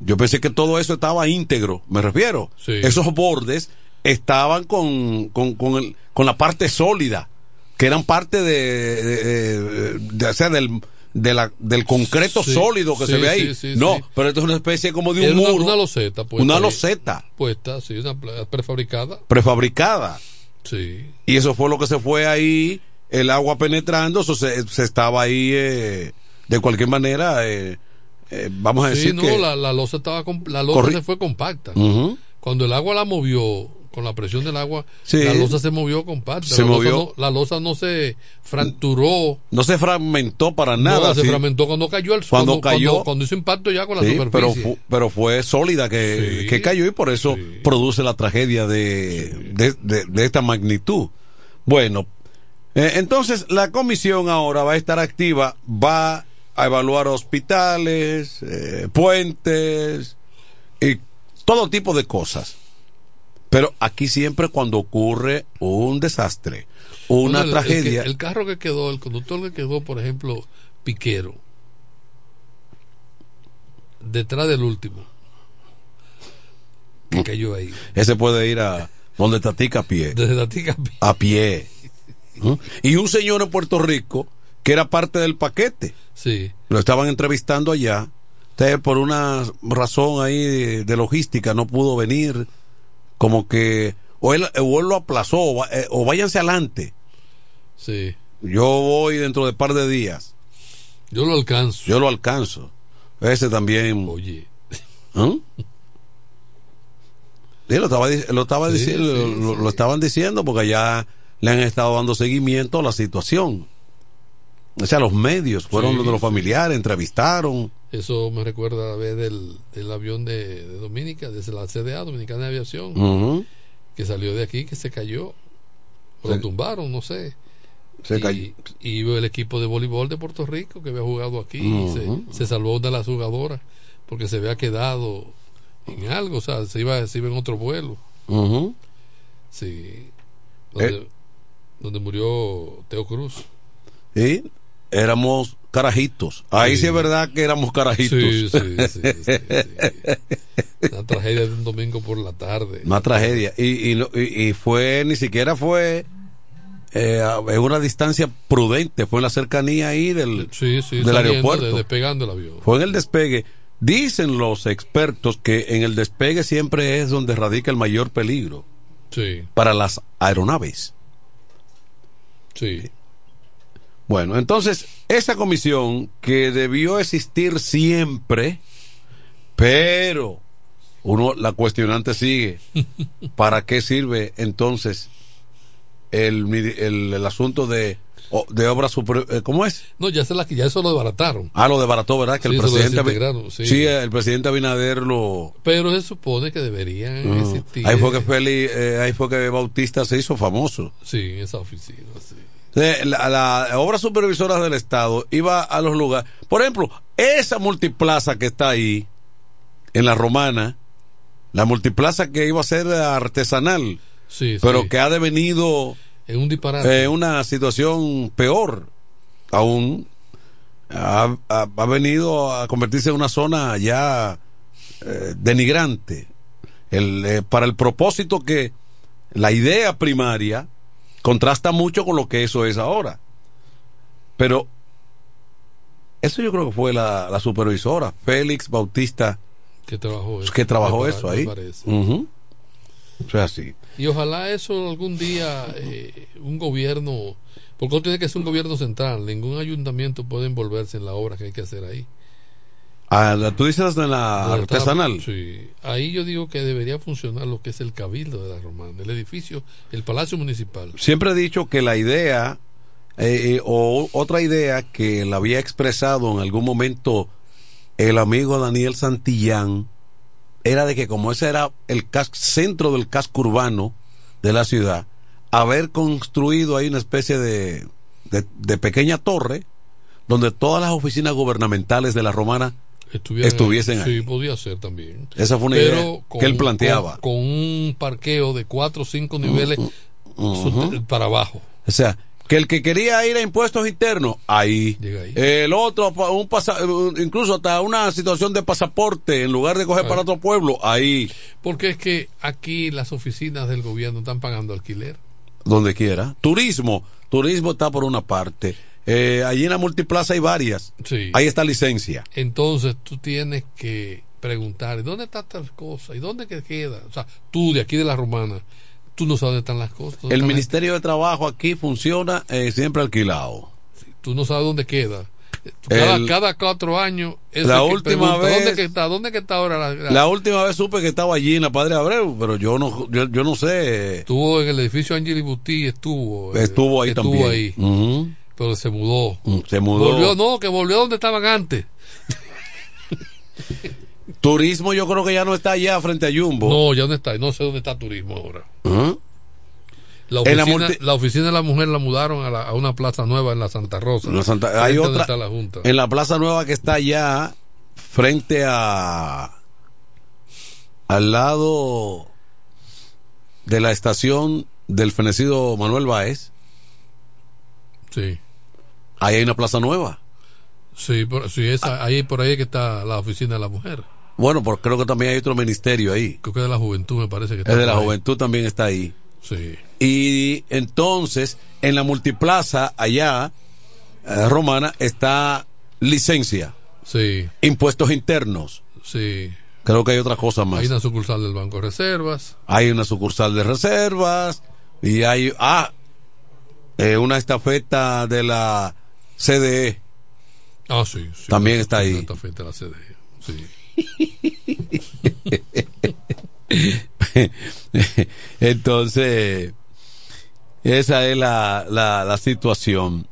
Yo pensé que todo eso estaba íntegro, me refiero. Sí. Esos bordes estaban con, con, con, el- con la parte sólida, que eran parte de, de, de- de- o sea, del, de la, del concreto Sí, sólido que sí, se ve ahí. sí, sí, no, pero esto es una especie como de un una, muro. una loseta. puesta una ahí. loseta Puesta, sí, una prefabricada. prefabricada. Sí. Y eso fue lo que se fue ahí, el agua penetrando, eso se, se estaba ahí eh, de cualquier manera, eh, eh, vamos a Sí, decir no, que... la, la losa estaba la losa Corri- se fue compacta. Cuando el agua la movió, con la presión del agua, Sí. la losa se movió compacta. Se la, losa movió. no, la losa no se fracturó. No se fragmentó para nada. no, se sí. fragmentó cuando cayó el Cuando cayó. Cuando, cuando hizo impacto ya con la Sí, pero, superficie. fu- pero fue sólida que, que cayó y por eso produce la tragedia de, de, de- de esta magnitud. Bueno, eh, entonces la comisión ahora va a estar activa, va a evaluar hospitales, eh, puentes y todo tipo de cosas. Pero aquí siempre cuando ocurre un desastre, una Bueno, el- el tragedia, que- El, carro que quedó, el conductor que quedó, por ejemplo, piquero, detrás del último, que cayó ahí. ese puede ir a donde Tatica a pie. Desde la tica a pie. a pie. ¿Mm? Y un señor en Puerto Rico que era parte del paquete. Sí. Lo estaban entrevistando allá. Usted por una razón ahí de, de logística no pudo venir. Como que o él, o él lo aplazó o, eh, o váyanse adelante. Sí. Yo voy dentro de par de días. Yo lo alcanzo. Yo lo alcanzo. Ese también. Oye. ¿Mm? Sí, lo estaba, di- lo estaba Sí, diciendo, sí, lo, lo estaban diciendo porque ya le han estado dando seguimiento a la situación. O sea, los medios fueron Sí, los de los sí. familiares, entrevistaron. Eso me recuerda a la vez del, del avión de, de Dominica, desde la CDA, Dominicana de Aviación, que salió de aquí, que se cayó. O lo tumbaron, no sé. Se y, cayó. y el equipo de voleibol de Puerto Rico que había jugado aquí y se, se salvó de las jugadoras porque se había quedado en algo, o sea, se iba, se iba en otro vuelo. Sí. Donde, Eh. donde murió Teo Cruz. Y éramos carajitos. Ahí sí, Sí. es verdad que éramos carajitos. Sí, sí, sí, sí. *laughs* Una tragedia de un domingo por la tarde. Una tragedia. Y, y, y- fue, ni siquiera fue eh, en una distancia prudente, fue en la cercanía ahí del, Sí, sí, del saliendo, aeropuerto. de- despegando el avión. Fue en el despegue. Dicen los expertos que en el despegue siempre es donde radica el mayor peligro Sí, para las aeronaves. sí. Bueno, entonces, esa comisión que debió existir siempre, pero uno, la cuestionante sigue. *laughs* ¿Para qué sirve entonces el, el, el asunto de, de obra super, eh, ¿Cómo es? No, ya, se la, ya eso lo desbarataron. Ah, lo desbarató, ¿verdad? Que Sí, el presidente. Sí. sí, el presidente Abinader lo. Pero se supone que deberían Ah, existir. ahí fue que Feli, eh, ahí fue que Bautista se hizo famoso. Sí, en esa oficina, sí. La, la obra supervisora del Estado iba a los lugares. Por ejemplo, esa multiplaza que está ahí, en la romana, la multiplaza que iba a ser artesanal, Sí, pero sí. que ha devenido Es un disparate. eh, una situación peor aún. Ha, ha- ha venido a convertirse en una zona ya eh, denigrante. El, eh, para el propósito que la idea primaria contrasta mucho con lo que eso es ahora. Pero eso yo creo que fue la, la supervisora, Félix Bautista, que trabajó eso. que trabajó Me eso ahí. O sea, sí. Y ojalá eso algún día eh, un gobierno, porque no tiene que ser un gobierno central, ningún ayuntamiento puede envolverse en la obra que hay que hacer ahí. Ah, Tú dices de la artesanal. sí. Ahí yo digo que debería funcionar lo que es el cabildo de la Romana, el edificio, el palacio municipal. Siempre he dicho que la idea, eh, eh, o otra idea que la había expresado en algún momento el amigo Daniel Santillán, era de que como ese era el cas- centro del casco urbano de la ciudad, haber construido ahí una especie de, de, de pequeña torre donde todas las oficinas gubernamentales de la romana Estuvieran estuviesen ahí. ahí. Sí, podía ser también. Esa fue una Pero idea con que él planteaba. Con, con un parqueo de cuatro o cinco niveles para abajo. O sea, que el que quería ir a impuestos internos, ahí. El otro, un pasa- incluso hasta una situación de pasaporte, en lugar de coger Ahí. para otro pueblo, ahí, Porque es que aquí las oficinas del gobierno están pagando alquiler. donde quiera. Turismo, turismo está por una parte. Eh, allí en la multiplaza hay varias. Sí. Ahí está licencia. Entonces tú tienes que preguntar, ¿dónde está tal cosa? ¿Y dónde que queda? O sea, tú de aquí de la Romana, tú no sabes dónde están las cosas. El están las- Ministerio de Trabajo aquí funciona eh, siempre alquilado. Tú no sabes dónde queda. Cada, El- cada cuatro años. es La última pregunta, vez- ¿Dónde que está? ¿Dónde que está ahora la, la- La última vez supe que estaba allí en la Padre Abreu, pero yo no, yo, yo no sé. Estuvo en el edificio Angeli Buti, estuvo. eh, Estuvo ahí estuvo también. ahí. Ujú. Pero se mudó. Mm, Se mudó. Volvió, no, que volvió donde estaban antes. Turismo yo creo que ya no está allá frente a Jumbo. No, ya dónde está. No sé dónde está turismo ahora. ¿Ah? La oficina, multi- la oficina de la mujer la mudaron a, la- a una plaza nueva en la Santa Rosa. En la Santa- hay otra está la Junta. en la Plaza Nueva que está allá frente a al lado de la estación del fenecido Manuel Báez. Sí. Ahí hay una plaza nueva. Sí, por, sí esa, ahí por ahí que está la oficina de la mujer. Bueno, porque creo que también hay otro ministerio ahí. Creo que de la juventud me parece que está El de la ahí. juventud también está ahí. Sí. Y entonces, en la multiplaza, allá, eh, romana, está licencia. Sí. Impuestos internos. Sí. Creo que hay otra cosa más. Hay una sucursal del Banco de Reservas. Hay una sucursal de reservas. Y hay, ah, eh, una estafeta de la CDE. Ah, sí. sí. También está ahí. Está frente a la sede. Sí. *laughs* Entonces, esa es la, la, la situación.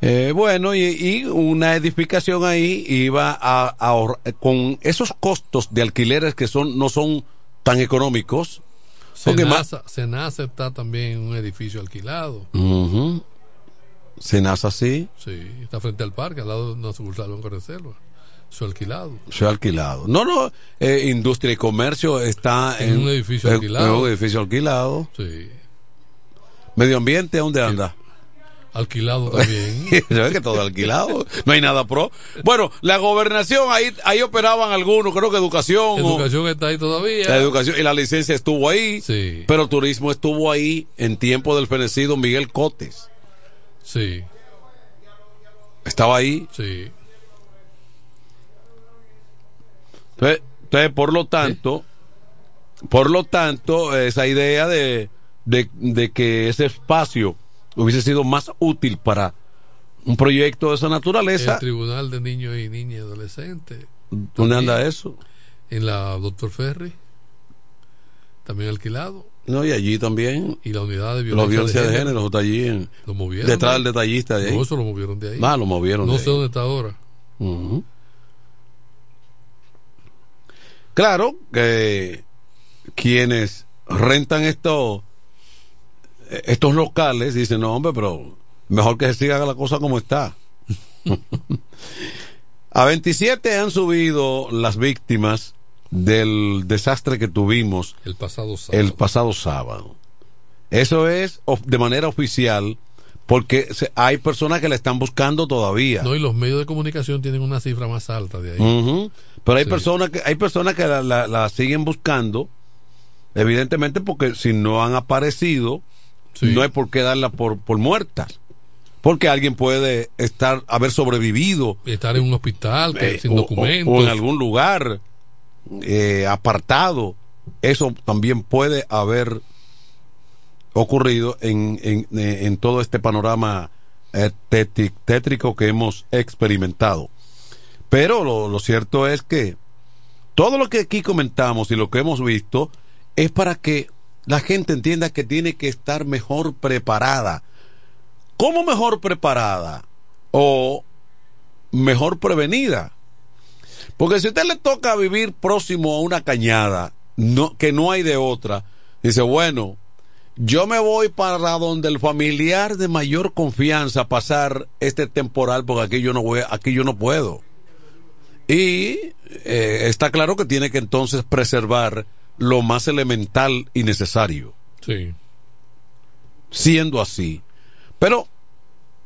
Eh, bueno, y, y una edificación ahí iba a, a ahor- con esos costos de alquileres que son no son tan económicos. porque más- Senasa, Senasa está también en un edificio alquilado. Ujú. Senasa sí, Sí, está frente al parque, al lado de una sucursal de Reserva. Su alquilado. ha alquilado. No, no, eh, industria y comercio está En un edificio en- alquilado. En un edificio alquilado. Sí. Medio ambiente, ¿dónde anda? Alquilado *laughs* también. Se ve que todo alquilado. No hay nada pro. Bueno, la gobernación, ahí, ahí operaban algunos, creo que educación. o- Educación está ahí todavía. la educación y la licencia estuvo ahí. Sí. Pero turismo estuvo ahí en tiempo del fenecido Miguel Cotes. Sí, Estaba ahí. sí. Entonces, entonces, por lo tanto, por lo tanto, esa idea de, de, de que ese espacio hubiese sido más útil para un proyecto de esa naturaleza, El Tribunal de Niños y Niñas y Adolescentes. ¿dónde anda eso? En la Doctor Ferry. También alquilado. No, y allí también. Y la unidad de La violencia, violencia de género está allí en, Lo movieron. detrás de del detallista de ahí. No, eso lo movieron de ahí. Ah, lo movieron No de sé ahí. dónde está ahora. Ujú. Claro que quienes rentan estos estos locales dicen, no hombre, pero mejor que se siga la cosa como está. *laughs* A 27 han subido las víctimas del desastre que tuvimos El pasado sábado. el pasado sábado. Eso es de manera oficial porque se- hay personas que la están buscando todavía. No, y los medios de comunicación tienen una cifra más alta de ahí. Pero hay Sí. personas que hay personas que la, la- la siguen buscando, evidentemente porque si no han aparecido, no hay por qué darla por, por muertas. Porque alguien puede estar haber sobrevivido Estar en un hospital eh, sin o- documentos. o, en algún lugar eh, apartado. Eso también puede haber ocurrido en, en, eh, en todo este panorama eh, tétrico que hemos experimentado. Pero lo, lo cierto es que todo lo que aquí comentamos y lo que hemos visto es para que la gente entienda que tiene que estar mejor preparada. ¿Cómo mejor preparada? O mejor prevenida. Porque si a usted le toca vivir próximo a una cañada, no, que no hay de otra, dice, bueno, yo me voy para donde el familiar de mayor confianza pasar este temporal, porque aquí yo no voy, aquí yo no puedo. Y eh, está claro que tiene que entonces preservar lo más elemental y necesario. Sí. Siendo así. Pero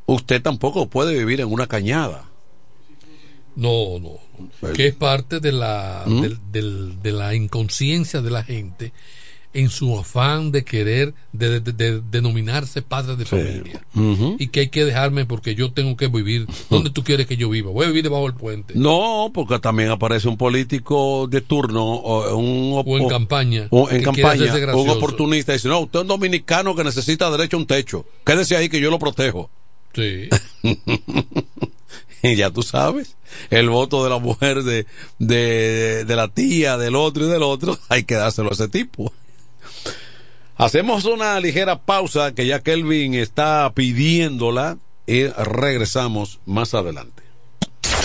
usted tampoco puede vivir en una cañada. No, no. Que es parte de la, ¿Mm? de la inconsciencia de la gente en su afán de querer de, de- de- denominarse padre de familia. Y que hay que dejarme porque yo tengo que vivir *laughs* donde tú quieres que yo viva. Voy a vivir debajo del puente. No, porque también aparece un político de turno o, un, O en campaña, o en campaña, un oportunista y dice, no, usted es un dominicano que necesita derecho a un techo. Quédese ahí que yo lo protejo. Sí. *laughs* *laughs* ya tú sabes, el voto de la mujer, de, de, de la tía, del otro y del otro, *laughs* hay que dárselo a ese tipo. Hacemos una ligera pausa que ya Kelvin está pidiéndola y regresamos más adelante.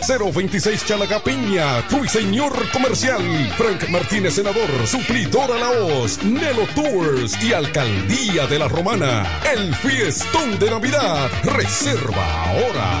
026 Chalaga Piña, Señor Comercial. Frank Martínez, senador, suplidora La Voz, Nelo Tours y Alcaldía de la Romana. El fiestón de Navidad. Reserva ahora.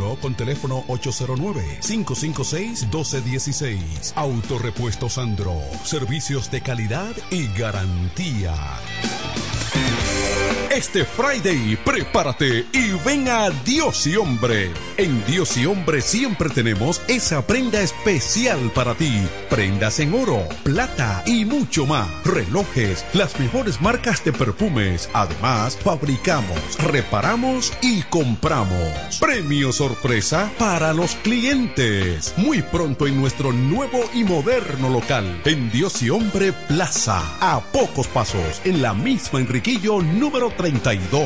con teléfono 809-556-1216. Autorepuesto Sandro. Servicios de calidad y garantía. Este Friday, prepárate y ven a Dios y Hombre. En Dios y Hombre siempre tenemos esa prenda especial para ti. Prendas en oro, plata y mucho más. Relojes, las mejores marcas de perfumes. Además, fabricamos, reparamos y compramos. Premio sorpresa para los clientes. Muy pronto en nuestro nuevo y moderno local. En Dios y Hombre Plaza. A pocos pasos. En la misma Enriquillo número 32.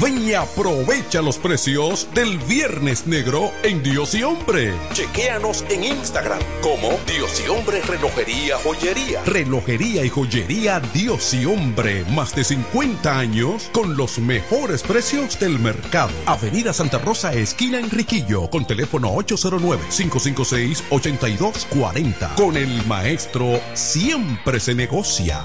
Ven y aprovecha los precios del Viernes Negro en Dios y Hombre. Chequéanos en Instagram como Dios y Hombre Relojería Joyería. Relojería y Joyería Dios y Hombre. Más de 50 años con los mejores precios del mercado. Avenida Santa Rosa, esquina Enriquillo, con teléfono 809-556-8240. Con el maestro siempre se negocia.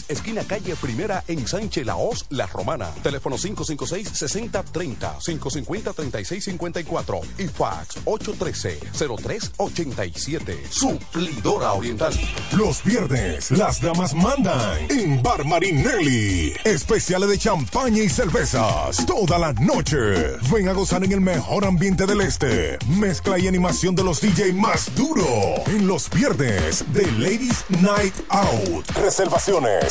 esquina calle Primera en Sánchez Laos, La Romana. Teléfono 556-6030, 550-3654 y fax 813-0387. Suplidora Oriental. Los viernes, las damas mandan en Bar Marinelli. Especiales de champaña y cervezas toda la noche. Ven a gozar en el mejor ambiente del este. Mezcla y animación de los DJ más duro. En los viernes de Ladies Night Out. Reservaciones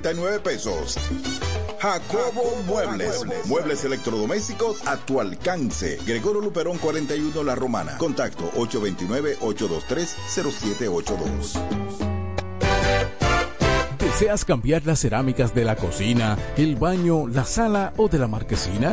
12.339 pesos. Jacobo Muebles. Muebles electrodomésticos a tu alcance. Gregorio Luperón 41 La Romana. Contacto 829-823-0782. ¿Deseas cambiar las cerámicas de la cocina, el baño, la sala o de la marquesina?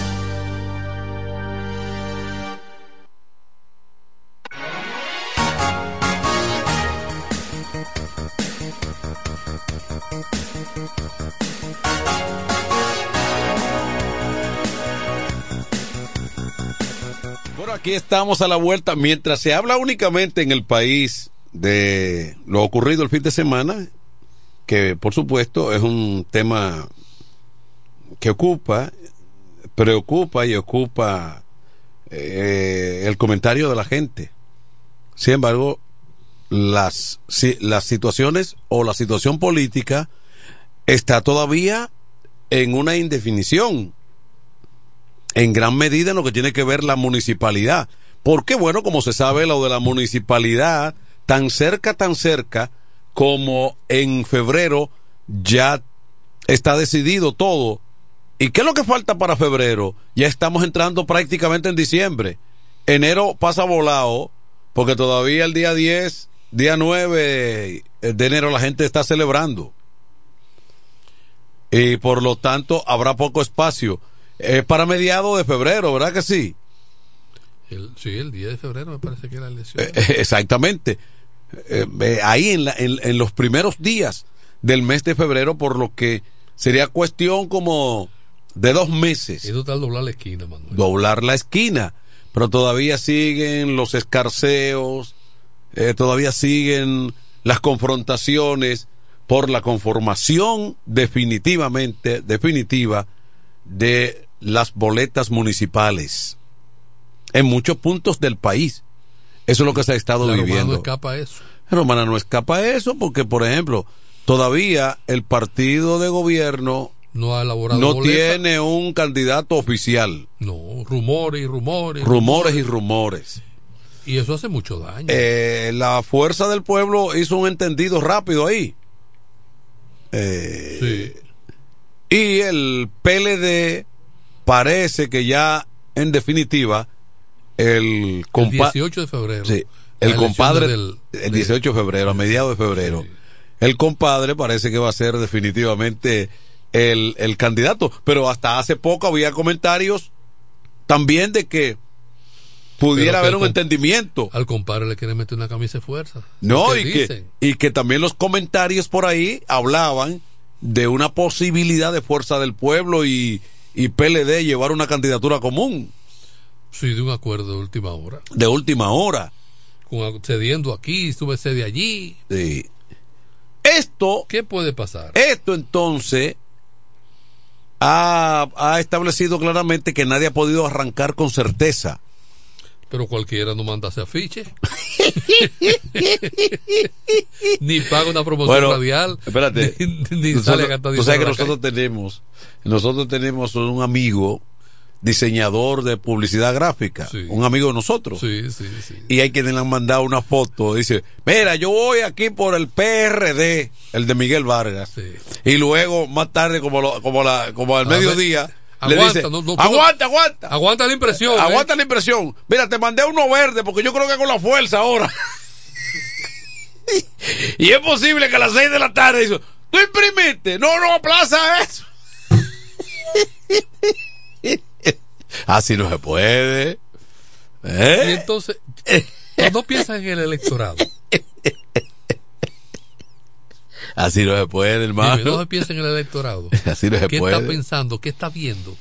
Estamos a la vuelta. Mientras se habla únicamente en el país de lo ocurrido el fin de semana, que por supuesto es un tema que ocupa, preocupa y ocupa eh, el comentario de la gente. Sin embargo, las, si- las situaciones o la situación política está todavía en una indefinición en gran medida en lo que tiene que ver la municipalidad. Porque, bueno, como se sabe, lo de la municipalidad, tan cerca, tan cerca, como en febrero ya está decidido todo. ¿Y qué es lo que falta para febrero? Ya estamos entrando prácticamente en diciembre. Enero pasa volado, porque todavía el día 10, día 9 de enero la gente está celebrando. Y por lo tanto habrá poco espacio. Es para mediados de febrero, ¿verdad que sí? El, sí, el 10 de febrero me parece que era la elección. Eh, eh, exactamente. Eh, eh, ahí en, la- en, en los primeros días del mes de febrero, por lo que sería cuestión como de dos meses. Y total doblar la esquina, Manuel. Doblar la esquina. Pero todavía siguen los escarceos, eh, todavía siguen las confrontaciones por la conformación definitivamente, definitiva de las boletas municipales en muchos puntos del país. Eso es lo que se ha estado La Romana viviendo. no escapa a eso. Romana no escapa a eso porque, por ejemplo, todavía el partido de gobierno No ha elaborado no boleta. tiene un candidato oficial. No, rumores y rumores. Rumores y rumores. Y eso hace mucho daño. Eh, la fuerza del pueblo hizo un entendido rápido ahí. Eh, Y el PLD parece que ya, en definitiva, el, compa- 18 de febrero. Sí, el compadre, del- el 18 de febrero, a mediados de febrero, el compadre parece que va a ser definitivamente el, el candidato. Pero hasta hace poco había comentarios también de que pudiera haber el un entendimiento. Al compadre le quieren meter una camisa de fuerza. No, ¿Qué y que, y que también los comentarios por ahí hablaban de una posibilidad de fuerza del pueblo y, y PLD llevar una candidatura común Sí, de un acuerdo de última hora. de última hora. Con- cediendo aquí, sube sede allí. Sí. Esto. ¿Qué puede pasar? Esto entonces ha, ha establecido claramente que nadie ha podido arrancar con certeza. Pero cualquiera no manda ese afiche. *laughs* ni paga una promoción Bueno, radial. Espérate. *laughs* Ni, ni Nosotros- sale a gastar tú sabes que nosotros tenemos, nosotros tenemos un amigo diseñador de publicidad gráfica, un amigo de nosotros. Sí, sí, sí. Y hay quienes le han mandado una foto, dice, mira, yo voy aquí por el PRD, el de Miguel Vargas. Y luego, más tarde, como, lo- como, la, como al A le Aguanta, dice, no, no, aguanta, aguanta. Aguanta la impresión. ¿eh? Aguanta la impresión. Mira, te mandé uno verde porque yo creo que con la fuerza ahora. *laughs* y es posible que a las 6 de la tarde dice, tú imprimiste. No, no, aplaza eso. *laughs* Así no se puede. ¿Eh? Y entonces, no piensan en el electorado. Así no se puede, hermano. No se piensa en el electorado. *laughs* Así no se ¿Qué puede. está pensando? ¿Qué está viendo?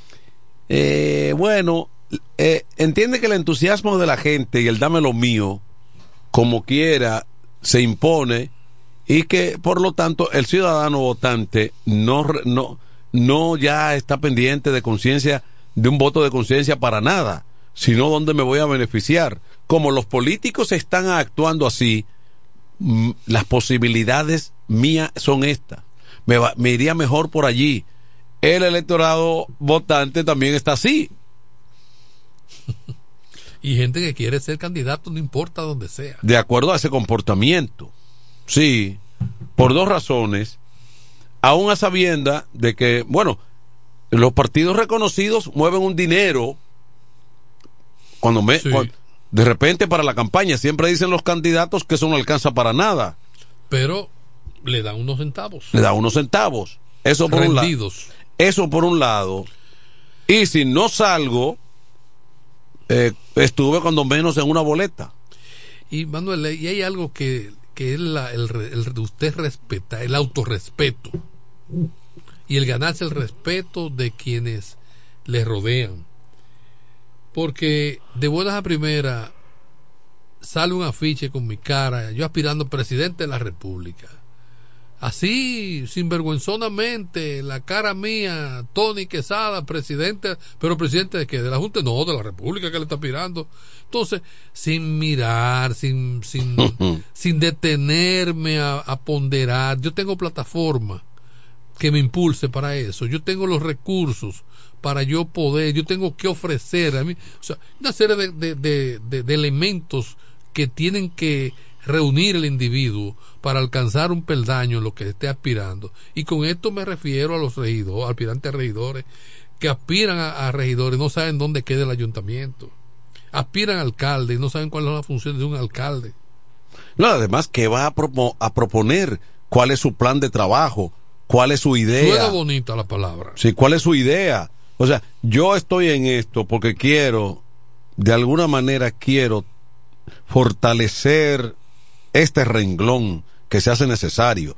Eh, bueno, eh, entiende que el entusiasmo de la gente y el dame lo mío, como quiera, se impone y que por lo tanto el ciudadano votante no, no, no ya está pendiente de conciencia, de un voto de conciencia para nada, sino dónde me voy a beneficiar. Como los políticos están actuando así, mm, las posibilidades mías son estas. Me, va- me iría mejor por allí. El electorado votante también está así. *laughs* Y gente que quiere ser candidato, no importa donde sea. de acuerdo a ese comportamiento. Sí, por dos razones. Aún a sabienda de que, bueno, los partidos reconocidos mueven un dinero cuando me de repente para la campaña siempre dicen los candidatos que eso no alcanza para nada. Pero le dan unos centavos. Le da unos centavos. Eso por un lado. Eso por un lado. Y si no salgo, eh, estuve cuando menos en una boleta. Y Manuel, y hay algo que, que es la, el, usted respeta, el autorrespeto. Y el ganarse el respeto de quienes le rodean. Porque de buenas a primeras sale un afiche con mi cara, yo aspirando presidente de la República. Así, sinvergüenzonamente, la cara mía, Tony Quesada, presidente, pero presidente de qué? De la Junta, no, de la República que le está aspirando. Entonces, sin mirar, sin, sin, *laughs* sin detenerme a, a ponderar, yo tengo plataforma que me impulse para eso, yo tengo los recursos para yo poder, yo tengo que ofrecer a mí, o sea, una serie de, de, de, de- de elementos que tienen que reunir el individuo para alcanzar un peldaño en lo que esté aspirando. Y con esto me refiero a los regidores, aspirantes a regidores, que aspiran a, a regidores, no saben dónde queda el ayuntamiento. Aspiran a alcalde y no saben cuál es la función de un alcalde. No, además que va a, propo- a proponer cuál es su plan de trabajo, cuál es su idea. Suena bonita la palabra. Sí, cuál es su idea. O sea, yo estoy en esto porque quiero, de alguna manera quiero fortalecer este renglón que se hace necesario.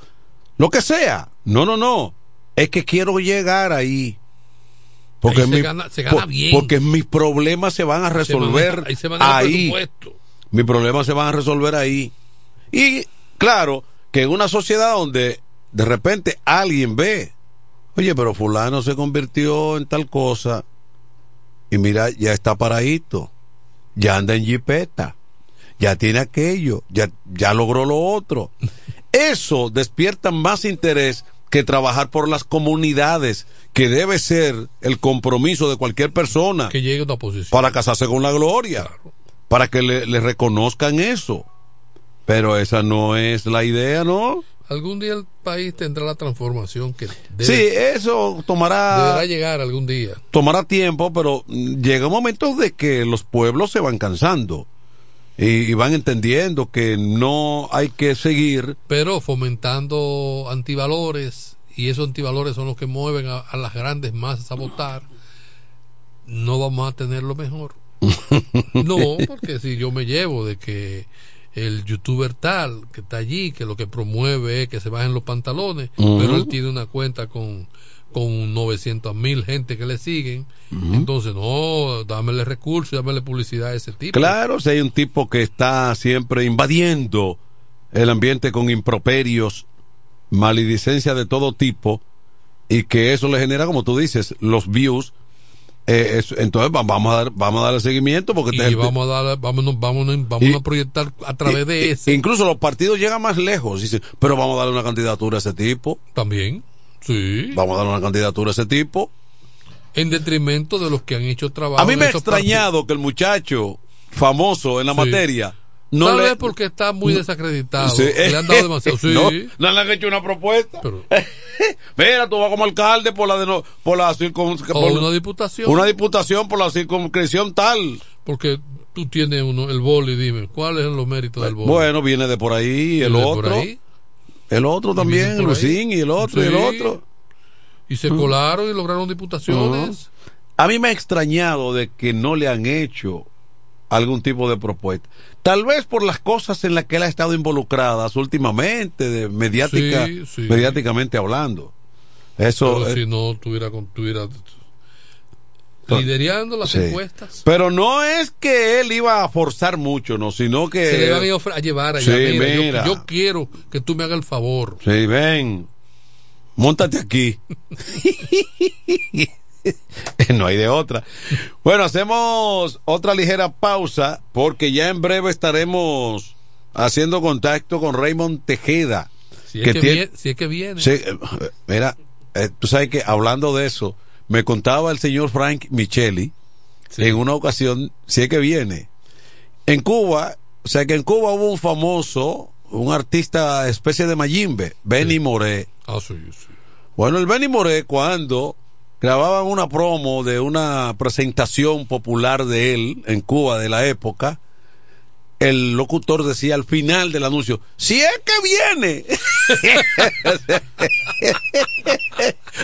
Lo que sea. No, no, no. Es que quiero llegar ahí. Porque, Ahí se mi- gana- se gana por- bien. porque mis problemas se van a resolver ahí se ahí. Mis problemas se van a resolver ahí. Y claro, que en una sociedad donde de repente alguien ve, oye, pero fulano se convirtió en tal cosa y mira, ya está paradito, ya anda en jipeta, ya tiene aquello, ya, ya logró lo otro. Eso despierta más interés que trabajar por las comunidades, que debe ser el compromiso de cualquier persona Que llegue a una posición. para casarse con la gloria, para que le, le reconozcan eso. Pero esa no es la idea, ¿no? Algún día el país tendrá la transformación que debe- sí, eso tomará deberá llegar algún día. tomará tiempo, pero llega un momento de que los pueblos se van cansando y, y van entendiendo que no hay que seguir. Pero fomentando antivalores, y esos antivalores son los que mueven a, a las grandes masas a votar, no vamos a tener lo mejor. *laughs* No, porque si yo me llevo de que el youtuber tal que está allí, que lo que promueve es que se bajen los pantalones, pero él tiene una cuenta con con 900 mil gente que le siguen, entonces no, dámele recursos, dámele publicidad a ese tipo. Claro, si hay un tipo que está siempre invadiendo el ambiente con improperios, maledicencia de todo tipo, y que eso le genera, como tú dices, los views, eh, es- entonces va- vamos a dar, vamos a darle seguimiento porque y el- vamos a dar, vámonos, vámonos, vamos Y- a proyectar a través de ese Incluso los partidos llegan más lejos. Dicen, pero vamos a darle una candidatura a ese tipo. También, sí. Vamos a darle una candidatura a ese tipo. en detrimento de los que han hecho trabajo. A mí me ha extrañado que el muchacho famoso en la Sí. materia No Tal le... vez porque está muy desacreditado. Sí. Le han dado demasiado. *laughs* Sí. no, no le han hecho una propuesta. Pero *laughs* Mira, tú vas como alcalde por la de no, por la circunscripción. O una diputación. Una diputación por la circunscripción tal. Porque tú tienes uno, el boli, dime, ¿cuáles son los méritos del boli? Bueno, viene de por ahí, el ¿Viene de otro. por ahí? El otro también, ahí? y el otro, y el otro. Y se colaron y lograron diputaciones. A mí me ha extrañado de que no le han hecho algún tipo de propuesta. Tal vez por las cosas en las que él ha estado involucrada últimamente, de mediática, Sí, sí. mediáticamente hablando. Eso. Pero eh, si no tuviera, tuviera liderando las sí. encuestas. Pero no es que él iba a forzar mucho, no, sino que. Se le van a, a llevar allá. Sí, mira, yo- mira. Yo, quiero que tú me hagas el favor. Sí, ven. Móntate aquí. *laughs* no hay de otra. Bueno, hacemos otra ligera pausa porque ya en breve estaremos haciendo contacto con Raymond Tejeda. Si es que, tiene- viene, si es que viene. Sí, eh, mira, eh, tú sabes que hablando de eso, me contaba el señor Frank Micheli en una ocasión, si es que viene, en Cuba, o sea que en Cuba hubo un famoso, un artista especie de Mayimbe, Benny Moré. Ah, sí, sí. Bueno, el Benny Moré cuando grababan una promo de una presentación popular de él en Cuba de la época, el locutor decía al final del anuncio, si es que viene. *laughs*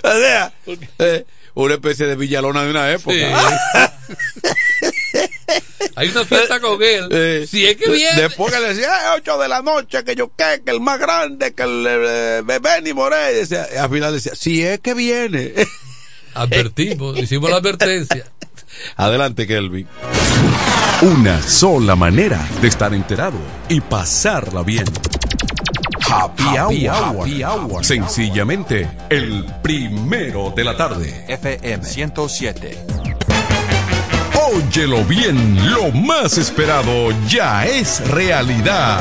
o sea, eh, una especie de Villalona de una época. Hay una fiesta *laughs* con él. Eh, si es que viene. Después que le decía, "Eh, 8 de la noche, que yo qué, que el más grande, que el eh, Benny Moré. Y decía, y al final decía, si es que viene. *laughs* Advertimos, hicimos la advertencia. *laughs* Adelante, Kelvin. Una sola manera de estar enterado y pasarla bien. Happy, hour. Happy hour. Sencillamente, el primero de la tarde. FM 107. Óyelo bien, lo más esperado ya es realidad.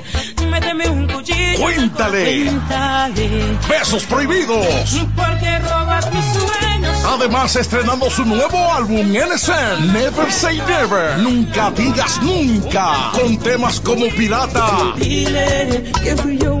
Méteme un cuchillo. Cuéntale. Cuéntale. Besos prohibidos. Porque robas mis sueños. Además, estrenando su nuevo álbum NSN, Never Say Never, Nunca Digas Nunca, con temas como Pirata Dile que fui yo un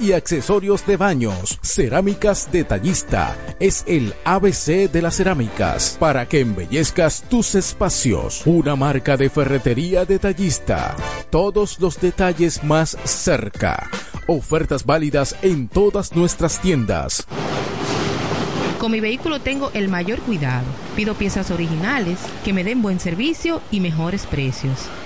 y accesorios de baños. Cerámica Detallista es el ABC de las cerámicas para que embellezcas tus espacios. Una marca de ferretería detallista. Todos los detalles más cerca. Ofertas válidas en todas nuestras tiendas. Con mi vehículo tengo el mayor cuidado. Pido piezas originales que me den buen servicio y mejores precios.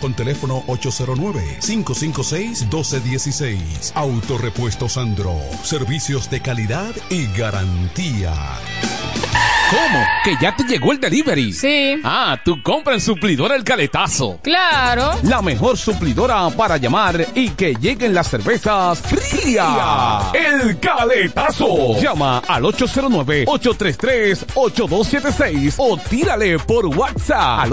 con teléfono 809-556-1216. Autorepuesto Sandro. Servicios de calidad y garantía. ¿Cómo? ¿Que ya te llegó el delivery? Sí. Ah, tú compra en suplidora el caletazo. Claro. La mejor suplidora para llamar y que lleguen las cervezas frías. El caletazo. Llama al 809-833-8276 o tírale por WhatsApp al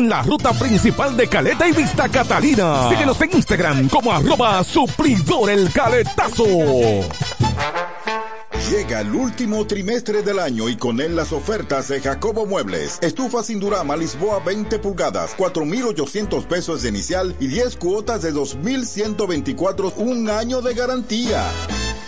la ruta principal de Caleta y Vista Catalina. Síguenos en Instagram como arroba el caletazo. Llega el último trimestre del año y con él las ofertas de Jacobo Muebles. Estufa sin Durama Lisboa 20 pulgadas, 4,800 pesos de inicial y 10 cuotas de 2,124, un año de garantía.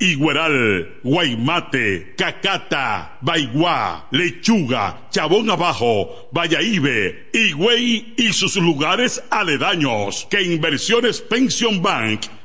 Igueral, Guaymate, Cacata, Baigua, Lechuga, Chabón Abajo, Vallaíbe, Higüey y sus lugares aledaños que Inversiones Pension Bank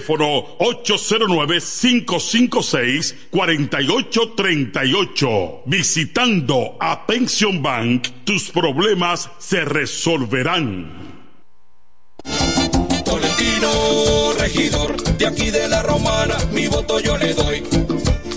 Teléfono 809-556-4838. Visitando a Pension Bank, tus problemas se resolverán. Tolentino, regidor, de aquí de la Romana, mi voto yo le doy.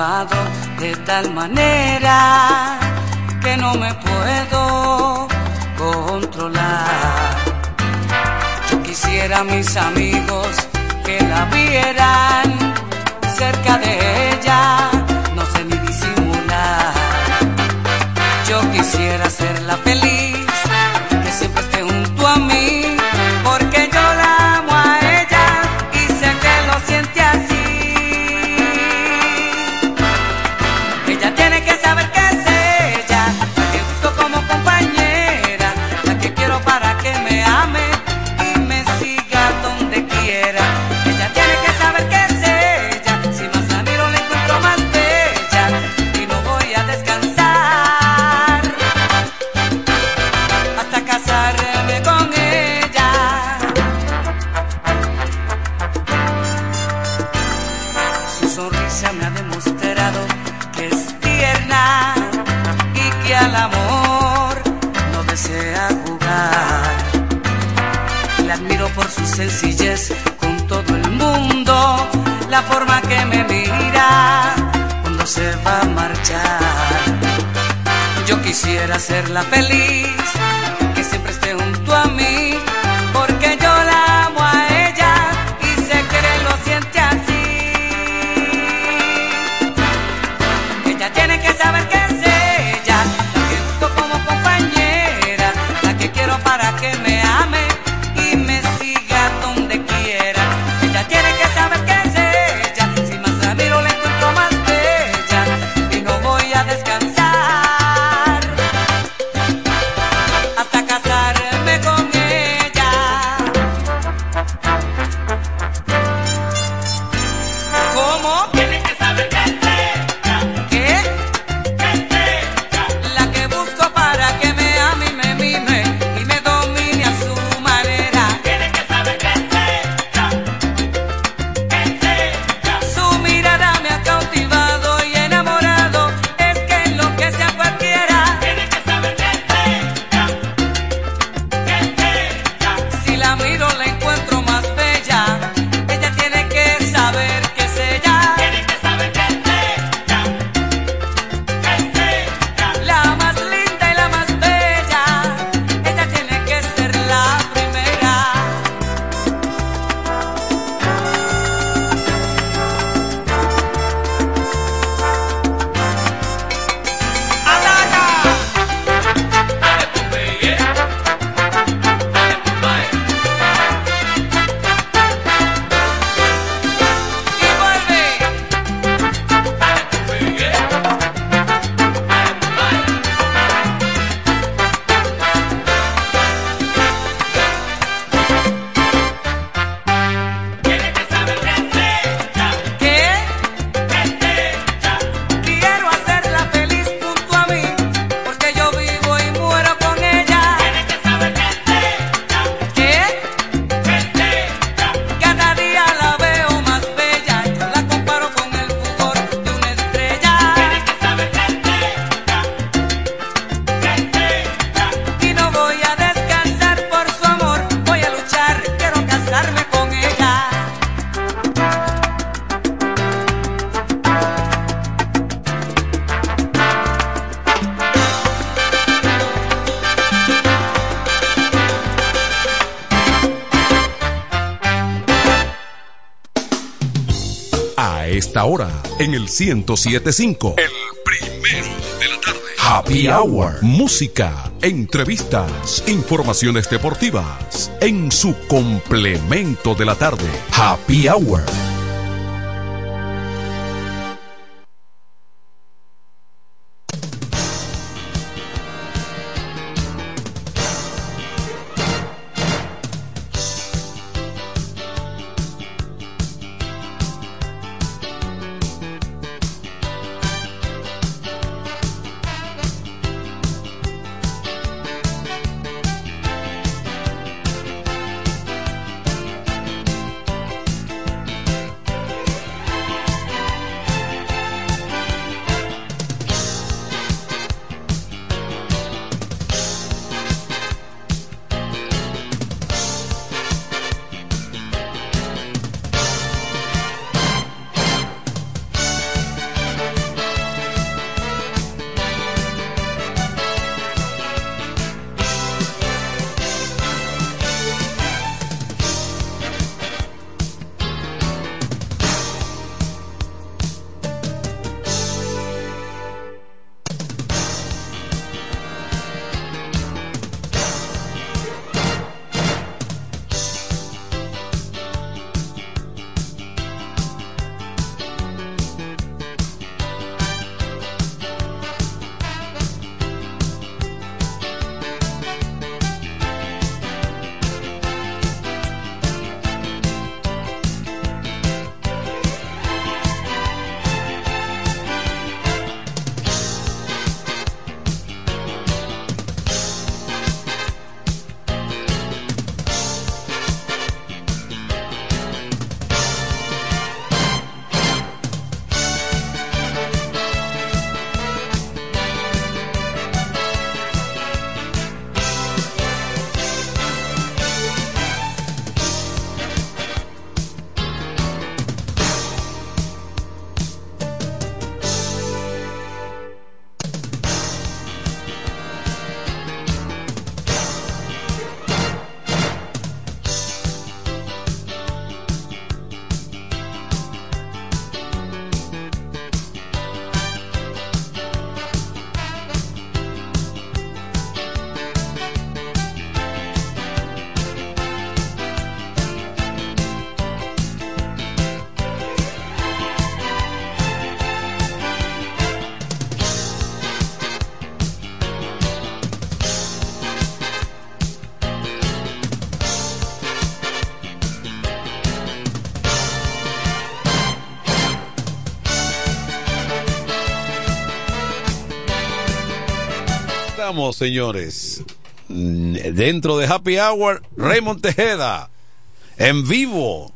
De tal manera que no me puedo controlar. Yo quisiera mis amigos que la vieran cerca de ella, hacerla 1075. El primero de la tarde. Happy Hour. Música, entrevistas, informaciones deportivas. En su complemento de la tarde. Happy Hour. Señores. Dentro de Happy Hour, Raymond Tejeda. En vivo.